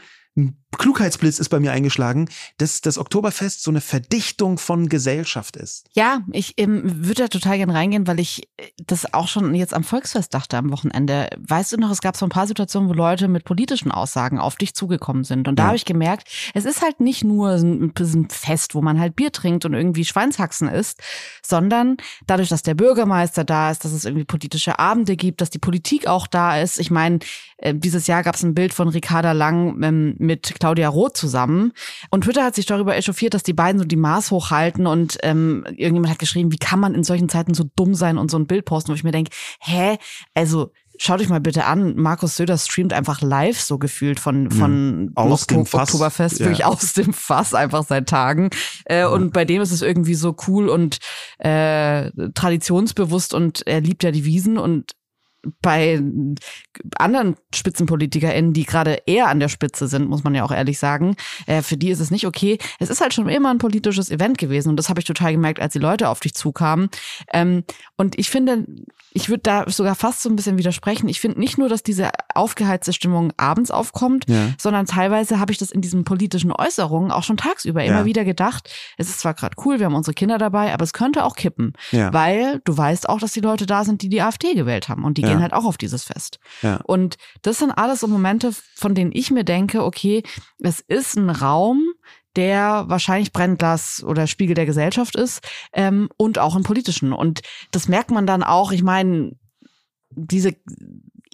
S2: Klugheitsblitz ist bei mir eingeschlagen, dass das Oktoberfest so eine Verdichtung von Gesellschaft ist.
S1: Ja, ich ähm, würde da total gern reingehen, weil ich äh, das auch schon jetzt am Volksfest dachte am Wochenende. Weißt du noch, es gab so ein paar Situationen, wo Leute mit politischen Aussagen auf dich zugekommen sind. Und da ja. habe ich gemerkt, es ist halt nicht nur ein, ein Fest, wo man halt Bier trinkt und irgendwie Schweinshaxen isst, sondern dadurch, dass der Bürgermeister da ist, dass es irgendwie politische Abende gibt, dass die Politik auch da ist. Ich meine, äh, dieses Jahr gab es ein Bild von Ricarda Lang ähm, mit Claudia Roth zusammen. Und Twitter hat sich darüber echauffiert, dass die beiden so die Maß hochhalten und ähm, irgendjemand hat geschrieben, wie kann man in solchen Zeiten so dumm sein und so ein Bild posten, wo ich mir denke, hä, also Schaut euch mal bitte an, Markus Söder streamt einfach live so gefühlt von von
S2: ja, aus dem Fass.
S1: Oktoberfest, ja. wirklich aus dem Fass einfach seit Tagen. Äh, ja. Und bei dem ist es irgendwie so cool und äh, traditionsbewusst und er liebt ja die Wiesen und bei anderen SpitzenpolitikerInnen, die gerade eher an der Spitze sind, muss man ja auch ehrlich sagen, äh, für die ist es nicht okay. Es ist halt schon immer ein politisches Event gewesen und das habe ich total gemerkt, als die Leute auf dich zukamen. Ähm, und ich finde, ich würde da sogar fast so ein bisschen widersprechen. Ich finde nicht nur, dass diese aufgeheizte Stimmung abends aufkommt, ja. sondern teilweise habe ich das in diesen politischen Äußerungen auch schon tagsüber ja. immer wieder gedacht. Es ist zwar gerade cool, wir haben unsere Kinder dabei, aber es könnte auch kippen, ja. weil du weißt auch, dass die Leute da sind, die die AfD gewählt haben und die gehen halt auch auf dieses Fest. Und das sind alles so Momente, von denen ich mir denke, okay, es ist ein Raum, der wahrscheinlich Brennglas oder Spiegel der Gesellschaft ist ähm, und auch im politischen. Und das merkt man dann auch, ich meine, diese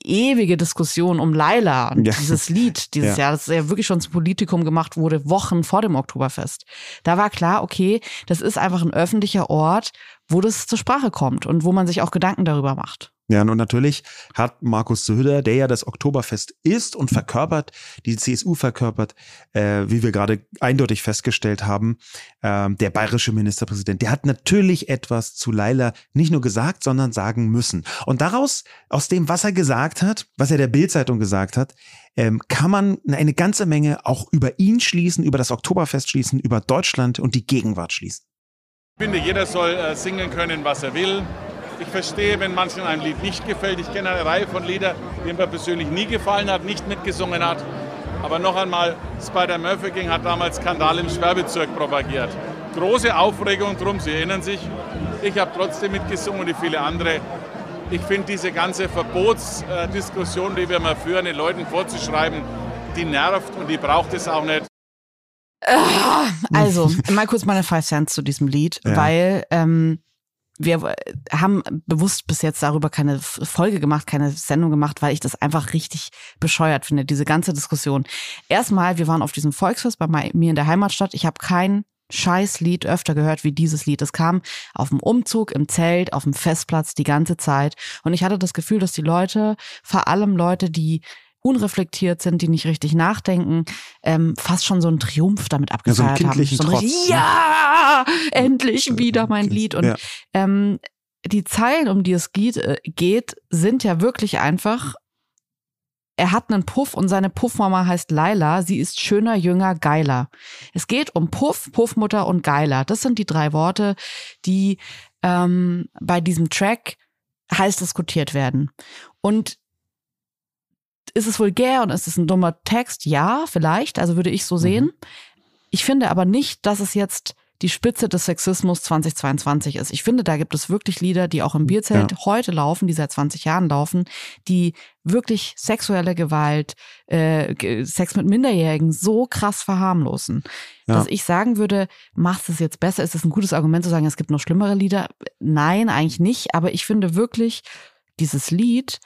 S1: ewige Diskussion um Laila und ja. dieses Lied dieses ja. Jahr, das ja wirklich schon zum Politikum gemacht wurde, Wochen vor dem Oktoberfest. Da war klar, okay, das ist einfach ein öffentlicher Ort, wo das zur Sprache kommt und wo man sich auch Gedanken darüber macht.
S2: Ja, und natürlich hat Markus Söder, der ja das Oktoberfest ist und verkörpert, die CSU verkörpert, äh, wie wir gerade eindeutig festgestellt haben, äh, der bayerische Ministerpräsident, der hat natürlich etwas zu Laila nicht nur gesagt, sondern sagen müssen. Und daraus, aus dem, was er gesagt hat, was er der Bildzeitung gesagt hat, ähm, kann man eine ganze Menge auch über ihn schließen, über das Oktoberfest schließen, über Deutschland und die Gegenwart schließen.
S3: Ich finde, jeder soll äh, singen können, was er will. Ich verstehe, wenn manchen ein Lied nicht gefällt. Ich kenne eine Reihe von Liedern, die mir persönlich nie gefallen hat, nicht mitgesungen hat. Aber noch einmal, Spider-Murphy King hat damals Skandal im Sperrbezirk propagiert. Große Aufregung drum, Sie erinnern sich. Ich habe trotzdem mitgesungen, wie viele andere. Ich finde diese ganze Verbotsdiskussion, die wir mal führen, den Leuten vorzuschreiben, die nervt und die braucht es auch nicht.
S1: Also, mal kurz meine Five Cents zu diesem Lied, ja. weil ähm, wir haben bewusst bis jetzt darüber keine Folge gemacht, keine Sendung gemacht, weil ich das einfach richtig bescheuert finde, diese ganze Diskussion. Erstmal, wir waren auf diesem Volksfest bei mir in der Heimatstadt. Ich habe kein Scheißlied öfter gehört wie dieses Lied. Es kam auf dem Umzug, im Zelt, auf dem Festplatz die ganze Zeit. Und ich hatte das Gefühl, dass die Leute, vor allem Leute, die unreflektiert sind, die nicht richtig nachdenken, ähm, fast schon so einen Triumph damit abgefeiert ja, so haben. So
S2: Trotz, richtig,
S1: ne? ja, endlich wieder mein Lied. Und ja. ähm, die Zeilen, um die es geht, äh, geht, sind ja wirklich einfach. Er hat einen Puff und seine Puffmama heißt Laila. Sie ist schöner, jünger, geiler. Es geht um Puff, Puffmutter und geiler. Das sind die drei Worte, die ähm, bei diesem Track heiß diskutiert werden. Und ist es vulgär und ist es ein dummer Text? Ja, vielleicht. Also würde ich so sehen. Mhm. Ich finde aber nicht, dass es jetzt die Spitze des Sexismus 2022 ist. Ich finde, da gibt es wirklich Lieder, die auch im Bierzelt ja. heute laufen, die seit 20 Jahren laufen, die wirklich sexuelle Gewalt, äh, Sex mit Minderjährigen so krass verharmlosen, ja. dass ich sagen würde, macht es jetzt besser? Ist es ein gutes Argument zu sagen, es gibt noch schlimmere Lieder? Nein, eigentlich nicht. Aber ich finde wirklich, dieses Lied,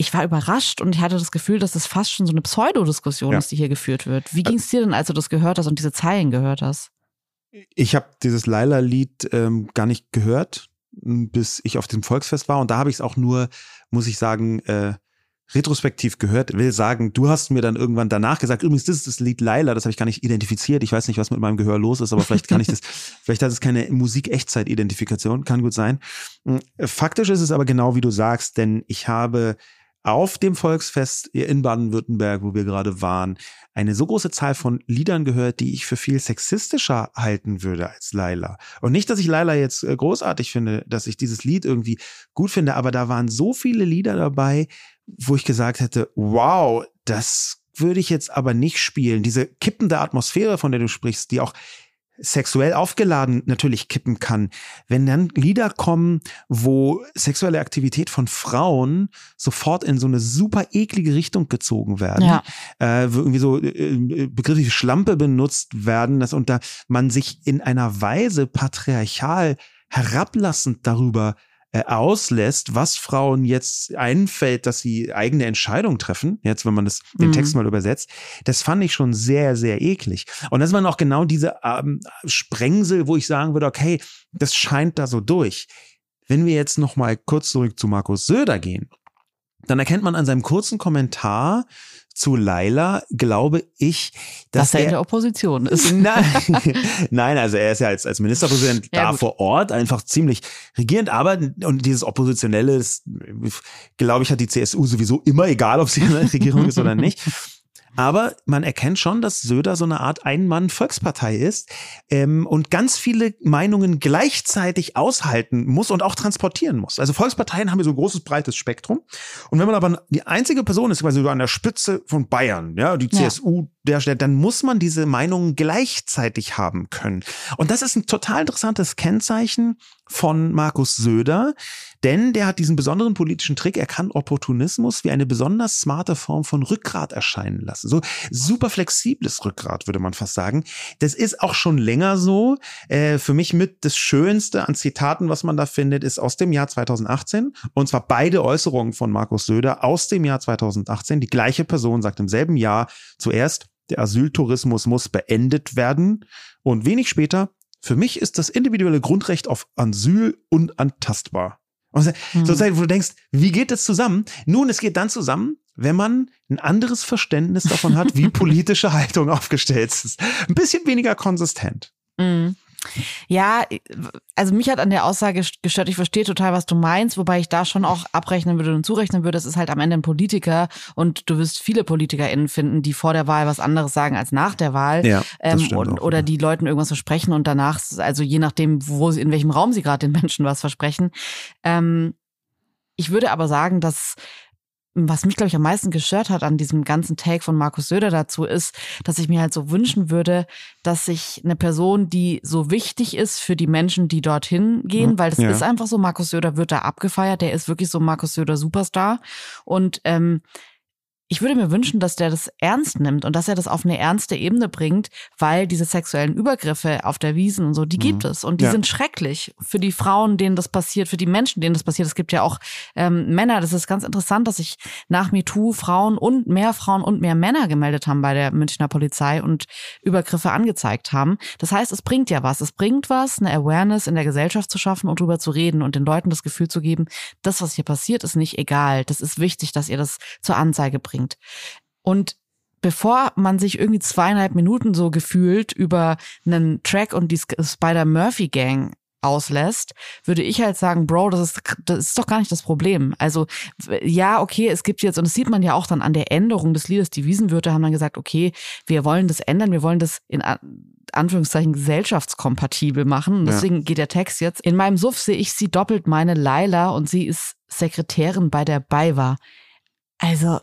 S1: ich war überrascht und ich hatte das Gefühl, dass es fast schon so eine Pseudodiskussion ja. ist, die hier geführt wird. Wie ging es dir denn, als du das gehört hast und diese Zeilen gehört hast?
S2: Ich habe dieses Laila-Lied ähm, gar nicht gehört, bis ich auf dem Volksfest war. Und da habe ich es auch nur, muss ich sagen, äh, retrospektiv gehört, will sagen, du hast mir dann irgendwann danach gesagt, übrigens, das ist das Lied Laila, das habe ich gar nicht identifiziert. Ich weiß nicht, was mit meinem Gehör los ist, aber vielleicht kann ich das, vielleicht hat es keine Musik-Echtzeit-Identifikation, kann gut sein. Hm, faktisch ist es aber genau wie du sagst, denn ich habe auf dem Volksfest in Baden-Württemberg, wo wir gerade waren, eine so große Zahl von Liedern gehört, die ich für viel sexistischer halten würde als Laila. Und nicht, dass ich Laila jetzt äh, großartig finde, dass ich dieses Lied irgendwie gut finde, aber da waren so viele Lieder dabei, wo ich gesagt hätte, wow, das würde ich jetzt aber nicht spielen. Diese kippende Atmosphäre, von der du sprichst, die auch sexuell aufgeladen natürlich kippen kann. Wenn dann Lieder kommen, wo sexuelle Aktivität von Frauen sofort in so eine super eklige Richtung gezogen werden, ja. äh, wo irgendwie so äh, Begriffe wie Schlampe benutzt werden, dass unter man sich in einer Weise patriarchal herablassend darüber äh, auslässt, was Frauen jetzt einfällt, dass sie eigene Entscheidungen treffen, jetzt wenn man das, den mhm. Text mal übersetzt, das fand ich schon sehr, sehr eklig. Und das waren auch genau diese ähm, Sprengsel, wo ich sagen würde, okay, das scheint da so durch. Wenn wir jetzt noch mal kurz zurück zu Markus Söder gehen, dann erkennt man an seinem kurzen Kommentar, zu Laila glaube ich, dass,
S1: dass er, er in der Opposition ist.
S2: Nein, nein, also er ist ja als, als Ministerpräsident ja, da gut. vor Ort einfach ziemlich regierend, aber und dieses Oppositionelle, glaube ich, hat die CSU sowieso immer, egal ob sie in der Regierung ist oder nicht. Aber man erkennt schon, dass Söder so eine Art Ein-Mann-Volkspartei ist ähm, und ganz viele Meinungen gleichzeitig aushalten muss und auch transportieren muss. Also Volksparteien haben ja so ein großes, breites Spektrum. Und wenn man aber die einzige Person ist, quasi an der Spitze von Bayern, ja, die CSU, ja der Stelle, dann muss man diese Meinungen gleichzeitig haben können. Und das ist ein total interessantes Kennzeichen von Markus Söder, denn der hat diesen besonderen politischen Trick, er kann Opportunismus wie eine besonders smarte Form von Rückgrat erscheinen lassen. So super flexibles Rückgrat, würde man fast sagen. Das ist auch schon länger so. Äh, für mich mit das Schönste an Zitaten, was man da findet, ist aus dem Jahr 2018. Und zwar beide Äußerungen von Markus Söder aus dem Jahr 2018. Die gleiche Person sagt im selben Jahr zuerst, der Asyltourismus muss beendet werden. Und wenig später, für mich ist das individuelle Grundrecht auf Asyl unantastbar. Und hm. sozusagen, wo du denkst, wie geht das zusammen? Nun, es geht dann zusammen, wenn man ein anderes Verständnis davon hat, wie politische Haltung aufgestellt ist. Ein bisschen weniger konsistent.
S1: Mhm. Ja, also mich hat an der Aussage gestört, ich verstehe total, was du meinst, wobei ich da schon auch abrechnen würde und zurechnen würde, es ist halt am Ende ein Politiker und du wirst viele PolitikerInnen finden, die vor der Wahl was anderes sagen als nach der Wahl. Ja, ähm, und, auch, oder ja. die Leuten irgendwas versprechen und danach, also je nachdem, wo sie, in welchem Raum sie gerade den Menschen was versprechen. Ähm, ich würde aber sagen, dass was mich, glaube ich, am meisten gestört hat an diesem ganzen Take von Markus Söder dazu, ist, dass ich mir halt so wünschen würde, dass sich eine Person, die so wichtig ist für die Menschen, die dorthin gehen, weil das ja. ist einfach so, Markus Söder wird da abgefeiert, der ist wirklich so Markus Söder Superstar. Und ähm, ich würde mir wünschen, dass der das ernst nimmt und dass er das auf eine ernste Ebene bringt, weil diese sexuellen Übergriffe auf der Wiesen und so, die mhm. gibt es und die ja. sind schrecklich für die Frauen, denen das passiert, für die Menschen, denen das passiert. Es gibt ja auch ähm, Männer. Das ist ganz interessant, dass sich nach MeToo Frauen und mehr Frauen und mehr Männer gemeldet haben bei der Münchner Polizei und Übergriffe angezeigt haben. Das heißt, es bringt ja was. Es bringt was, eine Awareness in der Gesellschaft zu schaffen und drüber zu reden und den Leuten das Gefühl zu geben, das, was hier passiert, ist nicht egal. Das ist wichtig, dass ihr das zur Anzeige bringt bringt. Und bevor man sich irgendwie zweieinhalb Minuten so gefühlt über einen Track und die Spider-Murphy-Gang auslässt, würde ich halt sagen, Bro, das ist, das ist doch gar nicht das Problem. Also ja, okay, es gibt jetzt, und das sieht man ja auch dann an der Änderung des Liedes, die Wiesenwürte haben dann gesagt, okay, wir wollen das ändern, wir wollen das in Anführungszeichen gesellschaftskompatibel machen. Und deswegen ja. geht der Text jetzt, in meinem Suff sehe ich sie doppelt meine Laila und sie ist Sekretärin bei der BayWa. Also,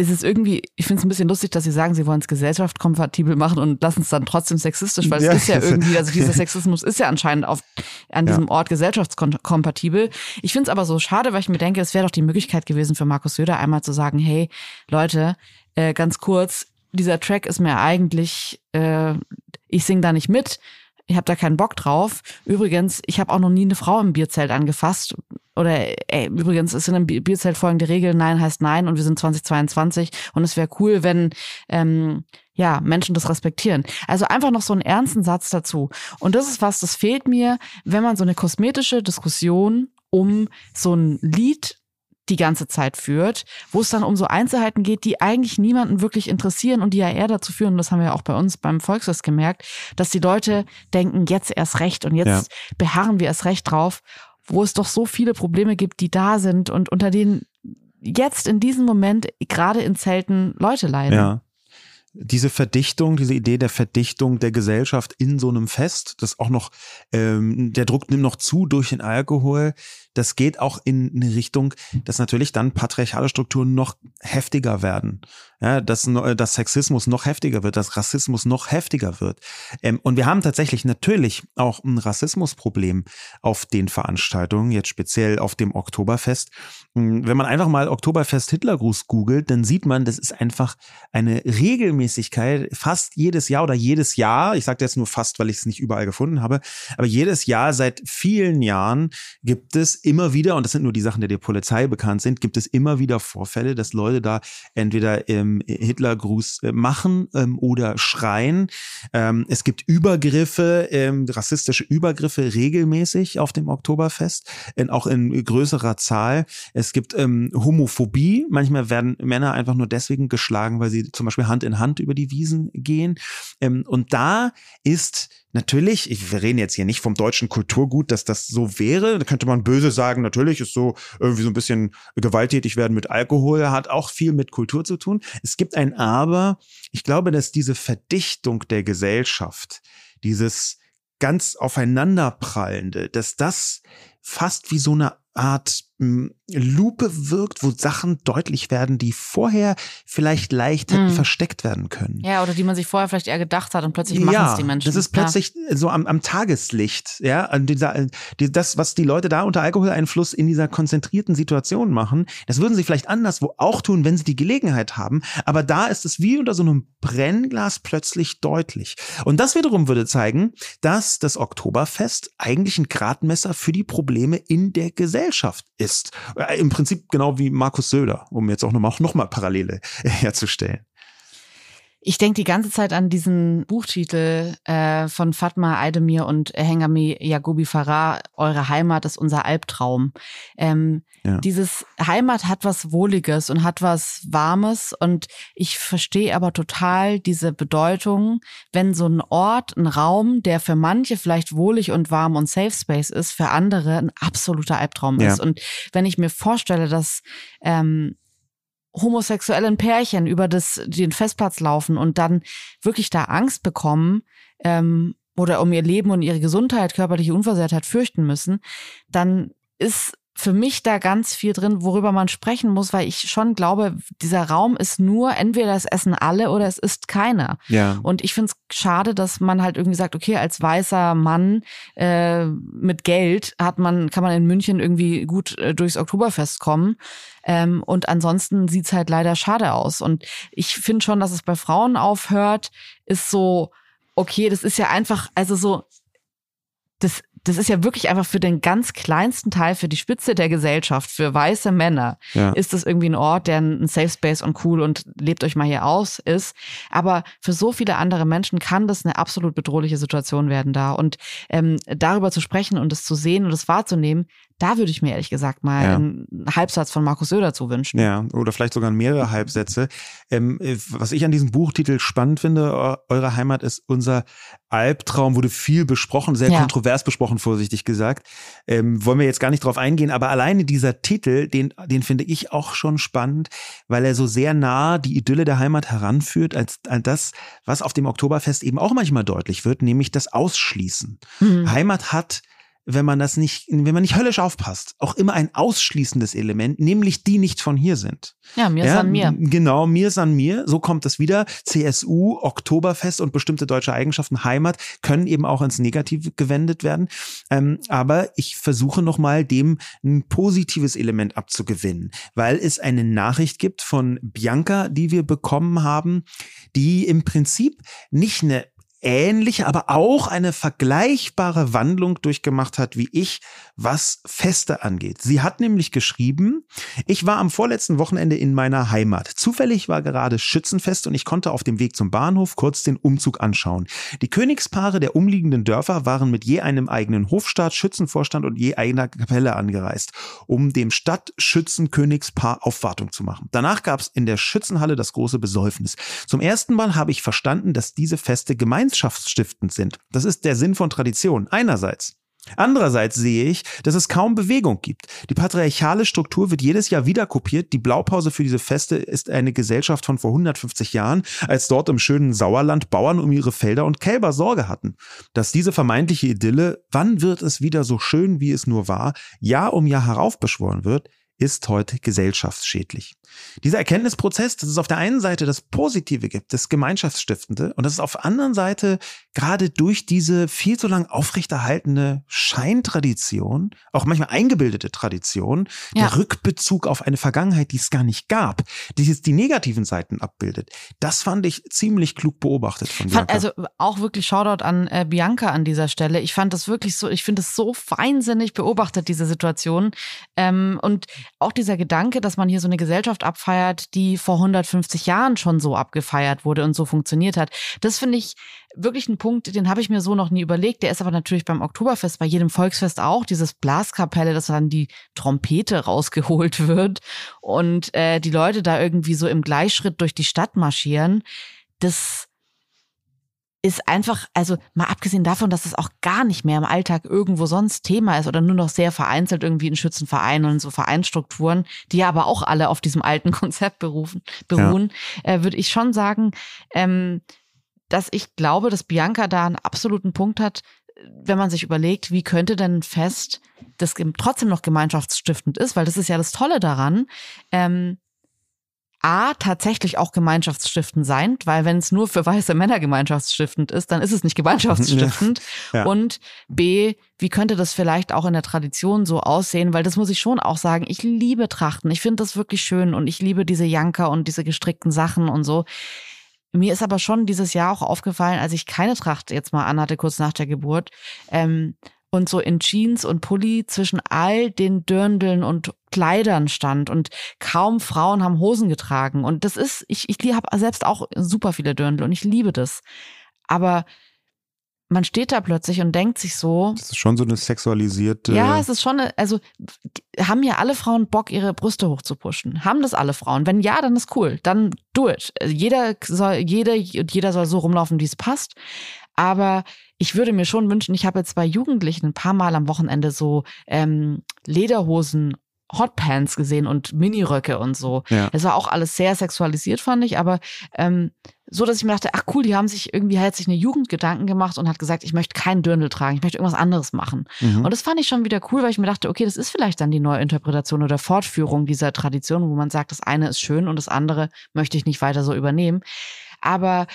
S1: ist es irgendwie, ich finde es ein bisschen lustig, dass sie sagen, sie wollen es gesellschaftskompatibel machen und lassen es dann trotzdem sexistisch, weil ja. es ist ja irgendwie, also dieser Sexismus ist ja anscheinend auf, an diesem ja. Ort gesellschaftskompatibel. Ich finde es aber so schade, weil ich mir denke, es wäre doch die Möglichkeit gewesen für Markus Söder einmal zu sagen, hey, Leute, äh, ganz kurz, dieser Track ist mir eigentlich, äh, ich sing da nicht mit, ihr habt da keinen Bock drauf. Übrigens, ich habe auch noch nie eine Frau im Bierzelt angefasst. Oder ey, übrigens ist in einem Bierzelt folgende Regel, Nein heißt Nein und wir sind 2022 und es wäre cool, wenn ähm, ja, Menschen das respektieren. Also einfach noch so einen ernsten Satz dazu. Und das ist was, das fehlt mir, wenn man so eine kosmetische Diskussion um so ein Lied die ganze Zeit führt, wo es dann um so Einzelheiten geht, die eigentlich niemanden wirklich interessieren und die ja eher dazu führen, und das haben wir ja auch bei uns beim Volksfest gemerkt, dass die Leute denken, jetzt erst recht und jetzt ja. beharren wir erst recht drauf, wo es doch so viele Probleme gibt, die da sind und unter denen jetzt in diesem Moment gerade in Zelten Leute leiden.
S2: Ja diese Verdichtung, diese Idee der Verdichtung der Gesellschaft in so einem Fest, das auch noch, ähm, der Druck nimmt noch zu durch den Alkohol, das geht auch in eine Richtung, dass natürlich dann patriarchale Strukturen noch heftiger werden. Ja, dass, dass Sexismus noch heftiger wird, dass Rassismus noch heftiger wird. Ähm, und wir haben tatsächlich natürlich auch ein Rassismusproblem auf den Veranstaltungen, jetzt speziell auf dem Oktoberfest. Hm, wenn man einfach mal Oktoberfest Hitlergruß googelt, dann sieht man, das ist einfach eine Regelmäßigkeit, fast jedes Jahr oder jedes Jahr, ich sage jetzt nur fast, weil ich es nicht überall gefunden habe, aber jedes Jahr seit vielen Jahren gibt es immer wieder, und das sind nur die Sachen, die der Polizei bekannt sind, gibt es immer wieder Vorfälle, dass Leute da entweder ähm, Hitlergruß äh, machen ähm, oder schreien. Ähm, es gibt Übergriffe, ähm, rassistische Übergriffe regelmäßig auf dem Oktoberfest, in, auch in größerer Zahl. Es gibt ähm, Homophobie. Manchmal werden Männer einfach nur deswegen geschlagen, weil sie zum Beispiel Hand in Hand über die Wiesen gehen. Ähm, und da ist Natürlich, ich, wir reden jetzt hier nicht vom deutschen Kulturgut, dass das so wäre. Da könnte man böse sagen, natürlich ist so irgendwie so ein bisschen gewalttätig werden mit Alkohol, hat auch viel mit Kultur zu tun. Es gibt ein Aber. Ich glaube, dass diese Verdichtung der Gesellschaft, dieses ganz aufeinanderprallende, dass das fast wie so eine Art hm, Lupe wirkt, wo Sachen deutlich werden, die vorher vielleicht leicht hätten mm. versteckt werden können.
S1: Ja, oder die man sich vorher vielleicht eher gedacht hat und plötzlich machen ja, es die Menschen.
S2: Das ist plötzlich ja. so am, am, Tageslicht, ja, dieser, die, das, was die Leute da unter Alkoholeinfluss in dieser konzentrierten Situation machen, das würden sie vielleicht anderswo auch tun, wenn sie die Gelegenheit haben. Aber da ist es wie unter so einem Brennglas plötzlich deutlich. Und das wiederum würde zeigen, dass das Oktoberfest eigentlich ein Gradmesser für die Probleme in der Gesellschaft ist ist. Äh, Im Prinzip genau wie Markus Söder, um jetzt auch nochmal noch mal Parallele herzustellen.
S1: Ich denke die ganze Zeit an diesen Buchtitel äh, von Fatma Aydemir und Hengami Yagobi Farah, Eure Heimat ist unser Albtraum. Ähm, ja. Dieses Heimat hat was Wohliges und hat was Warmes und ich verstehe aber total diese Bedeutung, wenn so ein Ort, ein Raum, der für manche vielleicht wohlig und warm und Safe Space ist, für andere ein absoluter Albtraum ja. ist. Und wenn ich mir vorstelle, dass ähm, homosexuellen Pärchen über das, den Festplatz laufen und dann wirklich da Angst bekommen ähm, oder um ihr Leben und ihre Gesundheit, körperliche Unversehrtheit fürchten müssen, dann ist für mich da ganz viel drin, worüber man sprechen muss, weil ich schon glaube, dieser Raum ist nur, entweder es essen alle oder es ist keiner.
S2: Ja.
S1: Und ich finde es schade, dass man halt irgendwie sagt, okay, als weißer Mann äh, mit Geld hat man, kann man in München irgendwie gut äh, durchs Oktoberfest kommen. Ähm, und ansonsten sieht's halt leider schade aus. Und ich finde schon, dass es bei Frauen aufhört, ist so, okay, das ist ja einfach, also so, das das ist ja wirklich einfach für den ganz kleinsten Teil, für die Spitze der Gesellschaft, für weiße Männer, ja. ist das irgendwie ein Ort, der ein Safe Space und cool und lebt euch mal hier aus ist. Aber für so viele andere Menschen kann das eine absolut bedrohliche Situation werden da. Und ähm, darüber zu sprechen und es zu sehen und es wahrzunehmen, da würde ich mir ehrlich gesagt mal ja. einen Halbsatz von Markus Söder zu wünschen.
S2: Ja, oder vielleicht sogar mehrere Halbsätze. Ähm, was ich an diesem Buchtitel spannend finde, Eure Heimat ist unser Albtraum, wurde viel besprochen, sehr ja. kontrovers besprochen, vorsichtig gesagt. Ähm, wollen wir jetzt gar nicht drauf eingehen, aber alleine dieser Titel, den, den finde ich auch schon spannend, weil er so sehr nah die Idylle der Heimat heranführt, als, als das, was auf dem Oktoberfest eben auch manchmal deutlich wird, nämlich das Ausschließen. Mhm. Heimat hat wenn man das nicht, wenn man nicht höllisch aufpasst, auch immer ein ausschließendes Element, nämlich die nicht von hier sind.
S1: Ja, mir ja, san mir.
S2: Genau, mir san mir. So kommt es wieder. CSU, Oktoberfest und bestimmte deutsche Eigenschaften, Heimat können eben auch ins Negative gewendet werden. Ähm, aber ich versuche nochmal dem ein positives Element abzugewinnen, weil es eine Nachricht gibt von Bianca, die wir bekommen haben, die im Prinzip nicht eine ähnliche, aber auch eine vergleichbare Wandlung durchgemacht hat wie ich, was Feste angeht. Sie hat nämlich geschrieben, ich war am vorletzten Wochenende in meiner Heimat. Zufällig war gerade Schützenfest und ich konnte auf dem Weg zum Bahnhof kurz den Umzug anschauen. Die Königspaare der umliegenden Dörfer waren mit je einem eigenen Hofstaat, Schützenvorstand und je einer Kapelle angereist, um dem Stadtschützenkönigspaar Aufwartung zu machen. Danach gab es in der Schützenhalle das große Besäufnis. Zum ersten Mal habe ich verstanden, dass diese Feste gemeinschaftsstiftend sind. Das ist der Sinn von Tradition. Einerseits. Andererseits sehe ich, dass es kaum Bewegung gibt. Die patriarchale Struktur wird jedes Jahr wieder kopiert. Die Blaupause für diese Feste ist eine Gesellschaft von vor 150 Jahren, als dort im schönen Sauerland Bauern um ihre Felder und Kälber Sorge hatten. Dass diese vermeintliche Idylle, wann wird es wieder so schön, wie es nur war, Jahr um Jahr heraufbeschworen wird, ist heute gesellschaftsschädlich. Dieser Erkenntnisprozess, dass es auf der einen Seite das Positive gibt, das Gemeinschaftsstiftende, und dass es auf der anderen Seite gerade durch diese viel zu lang aufrechterhaltene Scheintradition, auch manchmal eingebildete Tradition, ja. der Rückbezug auf eine Vergangenheit, die es gar nicht gab, die jetzt die negativen Seiten abbildet, das fand ich ziemlich klug beobachtet von Bianca.
S1: Also auch wirklich Shoutout an äh, Bianca an dieser Stelle. Ich fand das wirklich so, ich finde es so feinsinnig beobachtet, diese Situation. Ähm, und auch dieser Gedanke, dass man hier so eine Gesellschaft abfeiert, die vor 150 Jahren schon so abgefeiert wurde und so funktioniert hat. Das finde ich wirklich ein Punkt, den habe ich mir so noch nie überlegt. Der ist aber natürlich beim Oktoberfest, bei jedem Volksfest auch, dieses Blaskapelle, dass dann die Trompete rausgeholt wird und äh, die Leute da irgendwie so im Gleichschritt durch die Stadt marschieren. Das ist einfach, also mal abgesehen davon, dass es auch gar nicht mehr im Alltag irgendwo sonst Thema ist oder nur noch sehr vereinzelt irgendwie in Schützenvereinen und so Vereinsstrukturen, die ja aber auch alle auf diesem alten Konzept berufen, beruhen, ja. äh, würde ich schon sagen, ähm, dass ich glaube, dass Bianca da einen absoluten Punkt hat, wenn man sich überlegt, wie könnte denn Fest, das trotzdem noch gemeinschaftsstiftend ist, weil das ist ja das Tolle daran, ähm, A, tatsächlich auch gemeinschaftsstiftend sein, weil wenn es nur für weiße Männer gemeinschaftsstiftend ist, dann ist es nicht gemeinschaftsstiftend. Ja. Und B, wie könnte das vielleicht auch in der Tradition so aussehen? Weil das muss ich schon auch sagen, ich liebe Trachten. Ich finde das wirklich schön und ich liebe diese Janker und diese gestrickten Sachen und so. Mir ist aber schon dieses Jahr auch aufgefallen, als ich keine Tracht jetzt mal anhatte, kurz nach der Geburt, ähm, und so in Jeans und Pulli zwischen all den Dirndeln und Kleidern stand und kaum Frauen haben Hosen getragen. Und das ist, ich, ich habe selbst auch super viele Dirndl und ich liebe das. Aber man steht da plötzlich und denkt sich so.
S2: Das ist schon so eine sexualisierte.
S1: Ja, es ist schon, eine, also haben ja alle Frauen Bock, ihre Brüste hochzupuschen? Haben das alle Frauen? Wenn ja, dann ist cool. Dann do it. Jeder soll, jede, jeder soll so rumlaufen, wie es passt. Aber ich würde mir schon wünschen, ich habe jetzt bei Jugendlichen ein paar Mal am Wochenende so ähm, Lederhosen Hotpants gesehen und Miniröcke und so. Ja. Es war auch alles sehr sexualisiert, fand ich, aber ähm, so, dass ich mir dachte, ach cool, die haben sich irgendwie, hat sich eine Jugend Gedanken gemacht und hat gesagt, ich möchte keinen Dirndl tragen, ich möchte irgendwas anderes machen. Mhm. Und das fand ich schon wieder cool, weil ich mir dachte, okay, das ist vielleicht dann die neue Interpretation oder Fortführung dieser Tradition, wo man sagt, das eine ist schön und das andere möchte ich nicht weiter so übernehmen. Aber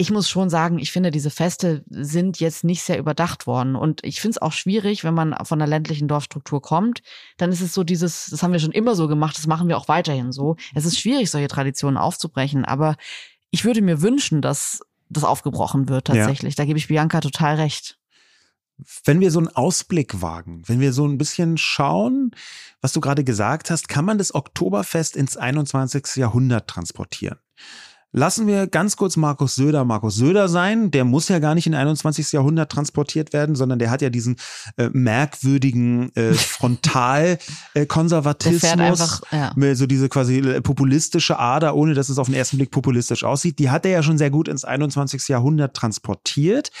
S1: ich muss schon sagen, ich finde, diese Feste sind jetzt nicht sehr überdacht worden. Und ich finde es auch schwierig, wenn man von einer ländlichen Dorfstruktur kommt, dann ist es so dieses, das haben wir schon immer so gemacht, das machen wir auch weiterhin so. Es ist schwierig, solche Traditionen aufzubrechen, aber ich würde mir wünschen, dass das aufgebrochen wird tatsächlich. Ja. Da gebe ich Bianca total recht.
S2: Wenn wir so einen Ausblick wagen, wenn wir so ein bisschen schauen, was du gerade gesagt hast, kann man das Oktoberfest ins 21. Jahrhundert transportieren. Lassen wir ganz kurz Markus Söder Markus Söder sein. Der muss ja gar nicht in 21. Jahrhundert transportiert werden, sondern der hat ja diesen äh, merkwürdigen äh, Frontalkonservatismus, äh, ja. so diese quasi äh, populistische Ader, ohne dass es auf den ersten Blick populistisch aussieht. Die hat er ja schon sehr gut ins 21. Jahrhundert transportiert.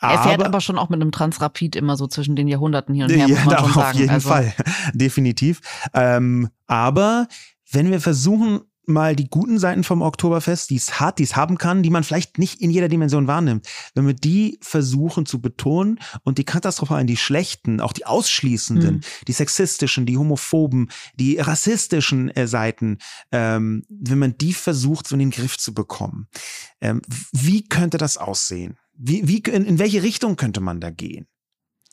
S1: er fährt aber schon auch mit einem Transrapid immer so zwischen den Jahrhunderten hin und her, muss man ja, schon sagen.
S2: Auf jeden also. Fall, definitiv. Ähm, aber wenn wir versuchen, mal die guten Seiten vom Oktoberfest, die es hat, die es haben kann, die man vielleicht nicht in jeder Dimension wahrnimmt, wenn wir die versuchen zu betonen und die katastrophalen, die schlechten, auch die ausschließenden, mhm. die sexistischen, die homophoben, die rassistischen äh, Seiten, ähm, wenn man die versucht, so in den Griff zu bekommen, ähm, wie könnte das aussehen? Wie, wie, in, in welche Richtung könnte man da gehen?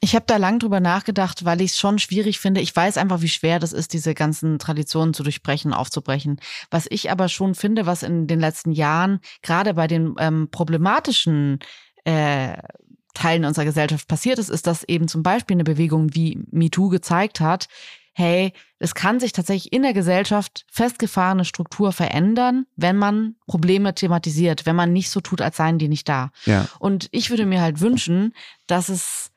S1: Ich habe da lang drüber nachgedacht, weil ich es schon schwierig finde. Ich weiß einfach, wie schwer das ist, diese ganzen Traditionen zu durchbrechen, aufzubrechen. Was ich aber schon finde, was in den letzten Jahren gerade bei den ähm, problematischen äh, Teilen unserer Gesellschaft passiert ist, ist, dass eben zum Beispiel eine Bewegung wie MeToo gezeigt hat, hey, es kann sich tatsächlich in der Gesellschaft festgefahrene Struktur verändern, wenn man Probleme thematisiert, wenn man nicht so tut, als seien die nicht da.
S2: Ja.
S1: Und ich würde mir halt wünschen, dass es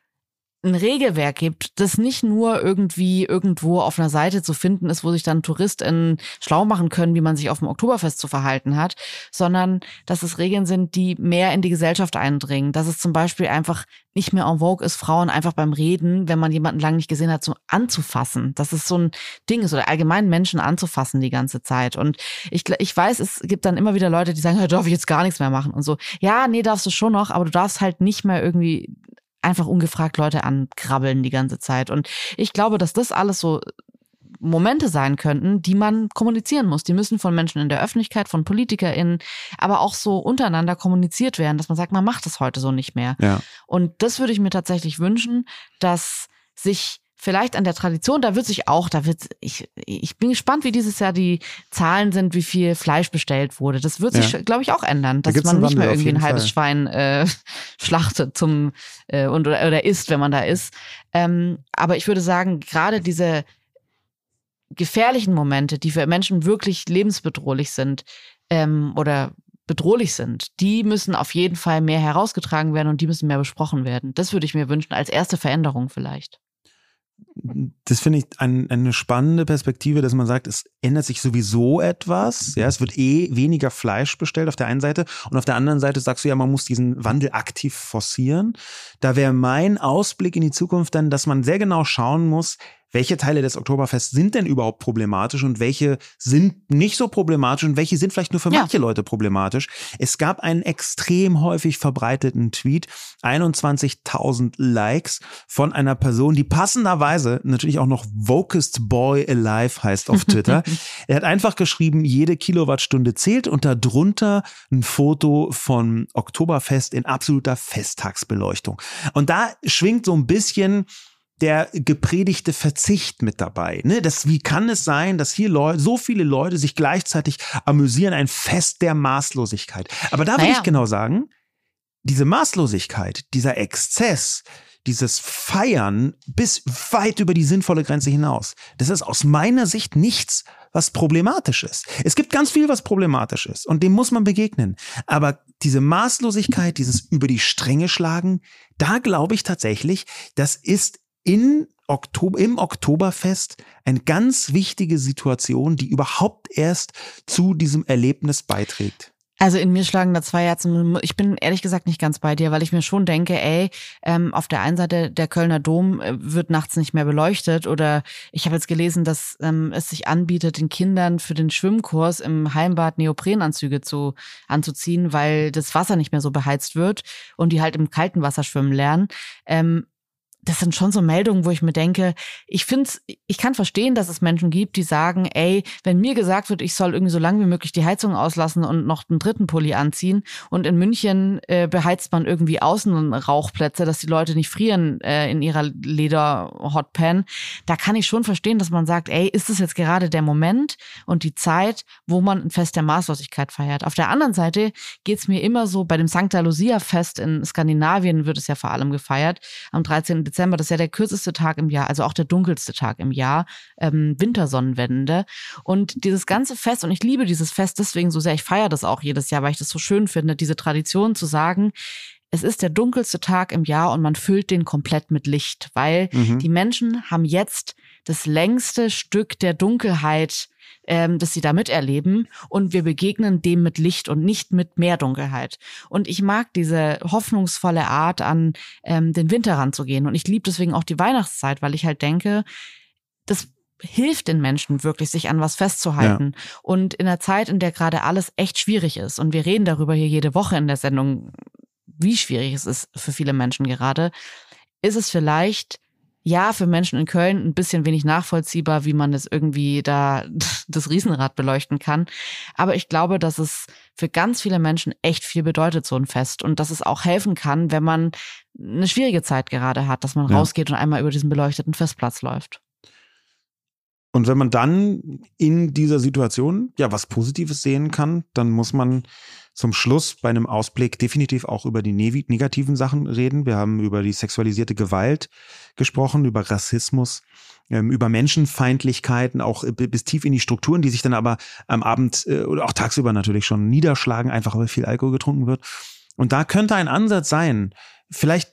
S1: ein Regelwerk gibt, das nicht nur irgendwie irgendwo auf einer Seite zu finden ist, wo sich dann TouristInnen schlau machen können, wie man sich auf dem Oktoberfest zu verhalten hat, sondern dass es Regeln sind, die mehr in die Gesellschaft eindringen. Dass es zum Beispiel einfach nicht mehr en vogue ist, Frauen einfach beim Reden, wenn man jemanden lange nicht gesehen hat, so anzufassen. Das ist so ein Ding ist oder allgemein Menschen anzufassen die ganze Zeit. Und ich, ich weiß, es gibt dann immer wieder Leute, die sagen, darf ich jetzt gar nichts mehr machen und so. Ja, nee, darfst du schon noch, aber du darfst halt nicht mehr irgendwie einfach ungefragt Leute ankrabbeln die ganze Zeit. Und ich glaube, dass das alles so Momente sein könnten, die man kommunizieren muss. Die müssen von Menschen in der Öffentlichkeit, von PolitikerInnen, aber auch so untereinander kommuniziert werden, dass man sagt, man macht das heute so nicht mehr.
S2: Ja.
S1: Und das würde ich mir tatsächlich wünschen, dass sich vielleicht an der Tradition, da wird sich auch, da wird, ich, ich bin gespannt, wie dieses Jahr die Zahlen sind, wie viel Fleisch bestellt wurde. Das wird sich, ja. glaube ich, auch ändern, dass da man nicht mehr irgendwie ein halbes Fall. Schwein äh, schlachtet zum äh, und oder, oder isst, wenn man da ist. Ähm, aber ich würde sagen, gerade diese gefährlichen Momente, die für Menschen wirklich lebensbedrohlich sind ähm, oder bedrohlich sind, die müssen auf jeden Fall mehr herausgetragen werden und die müssen mehr besprochen werden. Das würde ich mir wünschen als erste Veränderung vielleicht
S2: das finde ich ein, eine spannende Perspektive, dass man sagt, es ändert sich sowieso etwas. Ja, es wird eh weniger Fleisch bestellt auf der einen Seite und auf der anderen Seite sagst du ja, man muss diesen Wandel aktiv forcieren. Da wäre mein Ausblick in die Zukunft dann, dass man sehr genau schauen muss, welche Teile des Oktoberfests sind denn überhaupt problematisch und welche sind nicht so problematisch und welche sind vielleicht nur für ja. manche Leute problematisch. Es gab einen extrem häufig verbreiteten Tweet, 21.000 Likes von einer Person, die passenderweise natürlich auch noch Vocest Boy Alive heißt auf Twitter. er hat einfach geschrieben, jede Kilowattstunde zählt und darunter ein Foto von Oktoberfest in absoluter Festtagsbeleuchtung. Und da schwingt so ein bisschen der gepredigte Verzicht mit dabei. Ne? Das, wie kann es sein, dass hier Leute, so viele Leute sich gleichzeitig amüsieren, ein Fest der Maßlosigkeit. Aber da naja. will ich genau sagen, diese Maßlosigkeit, dieser Exzess, dieses Feiern bis weit über die sinnvolle Grenze hinaus, das ist aus meiner Sicht nichts, was problematisch ist. Es gibt ganz viel, was problematisch ist und dem muss man begegnen. Aber diese Maßlosigkeit, dieses über die Stränge schlagen, da glaube ich tatsächlich, das ist in Oktober, im Oktoberfest eine ganz wichtige Situation, die überhaupt erst zu diesem Erlebnis beiträgt.
S1: Also in mir schlagen da zwei Herzen. Ich bin ehrlich gesagt nicht ganz bei dir, weil ich mir schon denke, ey, ähm, auf der einen Seite der Kölner Dom äh, wird nachts nicht mehr beleuchtet oder ich habe jetzt gelesen, dass ähm, es sich anbietet, den Kindern für den Schwimmkurs im Heimbad Neoprenanzüge zu anzuziehen, weil das Wasser nicht mehr so beheizt wird und die halt im kalten Wasser schwimmen lernen. Ähm, das sind schon so Meldungen, wo ich mir denke, ich finde ich kann verstehen, dass es Menschen gibt, die sagen, ey, wenn mir gesagt wird, ich soll irgendwie so lange wie möglich die Heizung auslassen und noch einen dritten Pulli anziehen und in München äh, beheizt man irgendwie außen Rauchplätze, dass die Leute nicht frieren äh, in ihrer Leder-Hotpan, da kann ich schon verstehen, dass man sagt, ey, ist es jetzt gerade der Moment und die Zeit, wo man ein Fest der Maßlosigkeit feiert. Auf der anderen Seite geht's mir immer so, bei dem Santa Lucia Fest in Skandinavien wird es ja vor allem gefeiert, am 13. Dezember, das ist ja der kürzeste Tag im Jahr, also auch der dunkelste Tag im Jahr, ähm, Wintersonnenwende. Und dieses ganze Fest, und ich liebe dieses Fest deswegen so sehr, ich feiere das auch jedes Jahr, weil ich das so schön finde, diese Tradition zu sagen, es ist der dunkelste Tag im Jahr und man füllt den komplett mit Licht, weil mhm. die Menschen haben jetzt das längste Stück der Dunkelheit ähm, das sie da miterleben. Und wir begegnen dem mit Licht und nicht mit mehr Dunkelheit. Und ich mag diese hoffnungsvolle Art, an ähm, den Winter ranzugehen. Und ich liebe deswegen auch die Weihnachtszeit, weil ich halt denke, das hilft den Menschen wirklich, sich an was festzuhalten. Ja. Und in der Zeit, in der gerade alles echt schwierig ist, und wir reden darüber hier jede Woche in der Sendung, wie schwierig es ist für viele Menschen gerade, ist es vielleicht ja, für Menschen in Köln ein bisschen wenig nachvollziehbar, wie man das irgendwie da das Riesenrad beleuchten kann. Aber ich glaube, dass es für ganz viele Menschen echt viel bedeutet, so ein Fest. Und dass es auch helfen kann, wenn man eine schwierige Zeit gerade hat, dass man ja. rausgeht und einmal über diesen beleuchteten Festplatz läuft.
S2: Und wenn man dann in dieser Situation ja was Positives sehen kann, dann muss man zum Schluss bei einem Ausblick definitiv auch über die negativen Sachen reden. Wir haben über die sexualisierte Gewalt gesprochen, über Rassismus, ähm, über Menschenfeindlichkeiten, auch bis tief in die Strukturen, die sich dann aber am Abend äh, oder auch tagsüber natürlich schon niederschlagen, einfach weil viel Alkohol getrunken wird. Und da könnte ein Ansatz sein, vielleicht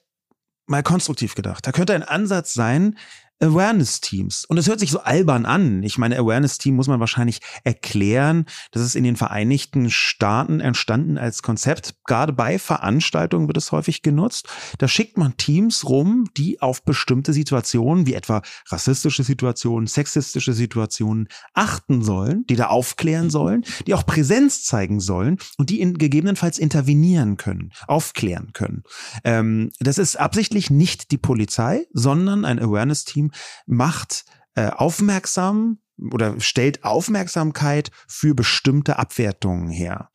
S2: mal konstruktiv gedacht, da könnte ein Ansatz sein, Awareness-Teams. Und es hört sich so albern an. Ich meine, Awareness-Team muss man wahrscheinlich erklären. Das ist in den Vereinigten Staaten entstanden als Konzept. Gerade bei Veranstaltungen wird es häufig genutzt. Da schickt man Teams rum, die auf bestimmte Situationen, wie etwa rassistische Situationen, sexistische Situationen achten sollen, die da aufklären sollen, die auch Präsenz zeigen sollen und die in, gegebenenfalls intervenieren können, aufklären können. Ähm, das ist absichtlich nicht die Polizei, sondern ein Awareness-Team, Team macht äh, aufmerksam oder stellt Aufmerksamkeit für bestimmte Abwertungen her.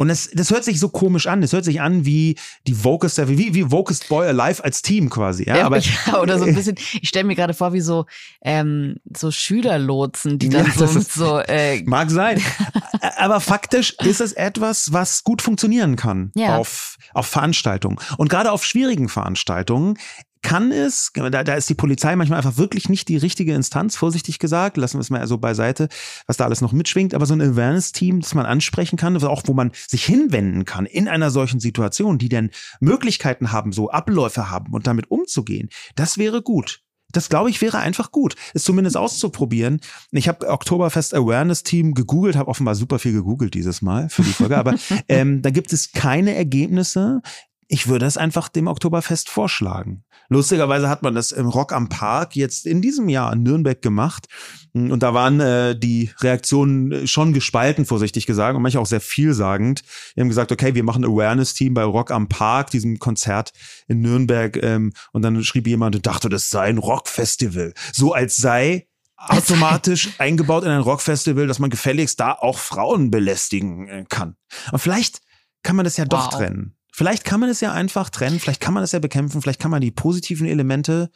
S2: Und das, das hört sich so komisch an. Das hört sich an wie die Vocust, wie, wie Vocust Boy Alive als Team quasi. Ja,
S1: aber, ja, oder so ein bisschen, ich stelle mir gerade vor, wie so, ähm, so Schülerlotsen, die dann ja, so, ist, so
S2: äh, Mag sein. aber faktisch ist es etwas, was gut funktionieren kann ja. auf, auf Veranstaltungen. Und gerade auf schwierigen Veranstaltungen kann es, da, da ist die Polizei manchmal einfach wirklich nicht die richtige Instanz, vorsichtig gesagt, lassen wir es mal so beiseite, was da alles noch mitschwingt, aber so ein Awareness-Team, das man ansprechen kann, auch wo man sich hinwenden kann in einer solchen Situation, die denn Möglichkeiten haben, so Abläufe haben und damit umzugehen, das wäre gut. Das glaube ich wäre einfach gut, es zumindest auszuprobieren. Ich habe Oktoberfest Awareness Team gegoogelt, habe offenbar super viel gegoogelt dieses Mal für die Folge, aber ähm, da gibt es keine Ergebnisse. Ich würde es einfach dem Oktoberfest vorschlagen. Lustigerweise hat man das im Rock am Park jetzt in diesem Jahr in Nürnberg gemacht. Und da waren äh, die Reaktionen schon gespalten, vorsichtig gesagt, und manche auch sehr vielsagend. Wir haben gesagt, okay, wir machen Awareness-Team bei Rock am Park, diesem Konzert in Nürnberg. Ähm, und dann schrieb jemand und dachte, das sei ein Rockfestival. So als sei automatisch eingebaut in ein Rockfestival, dass man gefälligst da auch Frauen belästigen äh, kann. Und vielleicht kann man das ja doch wow. trennen. Vielleicht kann man es ja einfach trennen, vielleicht kann man es ja bekämpfen, vielleicht kann man die positiven Elemente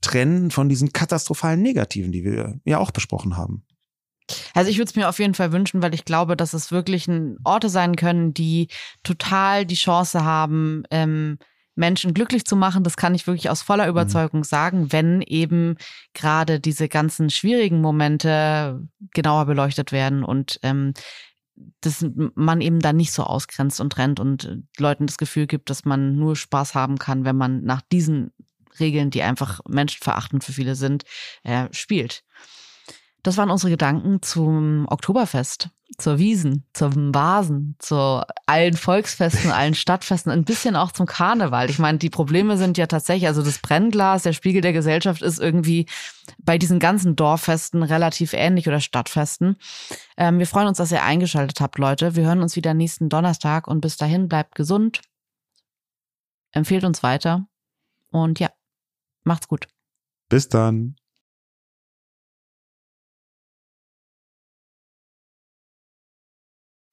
S2: trennen von diesen katastrophalen negativen, die wir ja auch besprochen haben.
S1: Also ich würde es mir auf jeden Fall wünschen, weil ich glaube, dass es wirklich Orte sein können, die total die Chance haben, ähm, Menschen glücklich zu machen. Das kann ich wirklich aus voller mhm. Überzeugung mhm. sagen, wenn eben gerade diese ganzen schwierigen Momente genauer beleuchtet werden und ähm, dass man eben da nicht so ausgrenzt und trennt und äh, Leuten das Gefühl gibt, dass man nur Spaß haben kann, wenn man nach diesen Regeln, die einfach menschenverachtend für viele sind, äh, spielt. Das waren unsere Gedanken zum Oktoberfest, zur Wiesen, zum Vasen, zu allen Volksfesten, allen Stadtfesten, ein bisschen auch zum Karneval. Ich meine, die Probleme sind ja tatsächlich, also das Brennglas, der Spiegel der Gesellschaft ist irgendwie bei diesen ganzen Dorffesten relativ ähnlich oder Stadtfesten. Ähm, wir freuen uns, dass ihr eingeschaltet habt, Leute. Wir hören uns wieder nächsten Donnerstag und bis dahin bleibt gesund, empfehlt uns weiter und ja, macht's gut.
S2: Bis dann.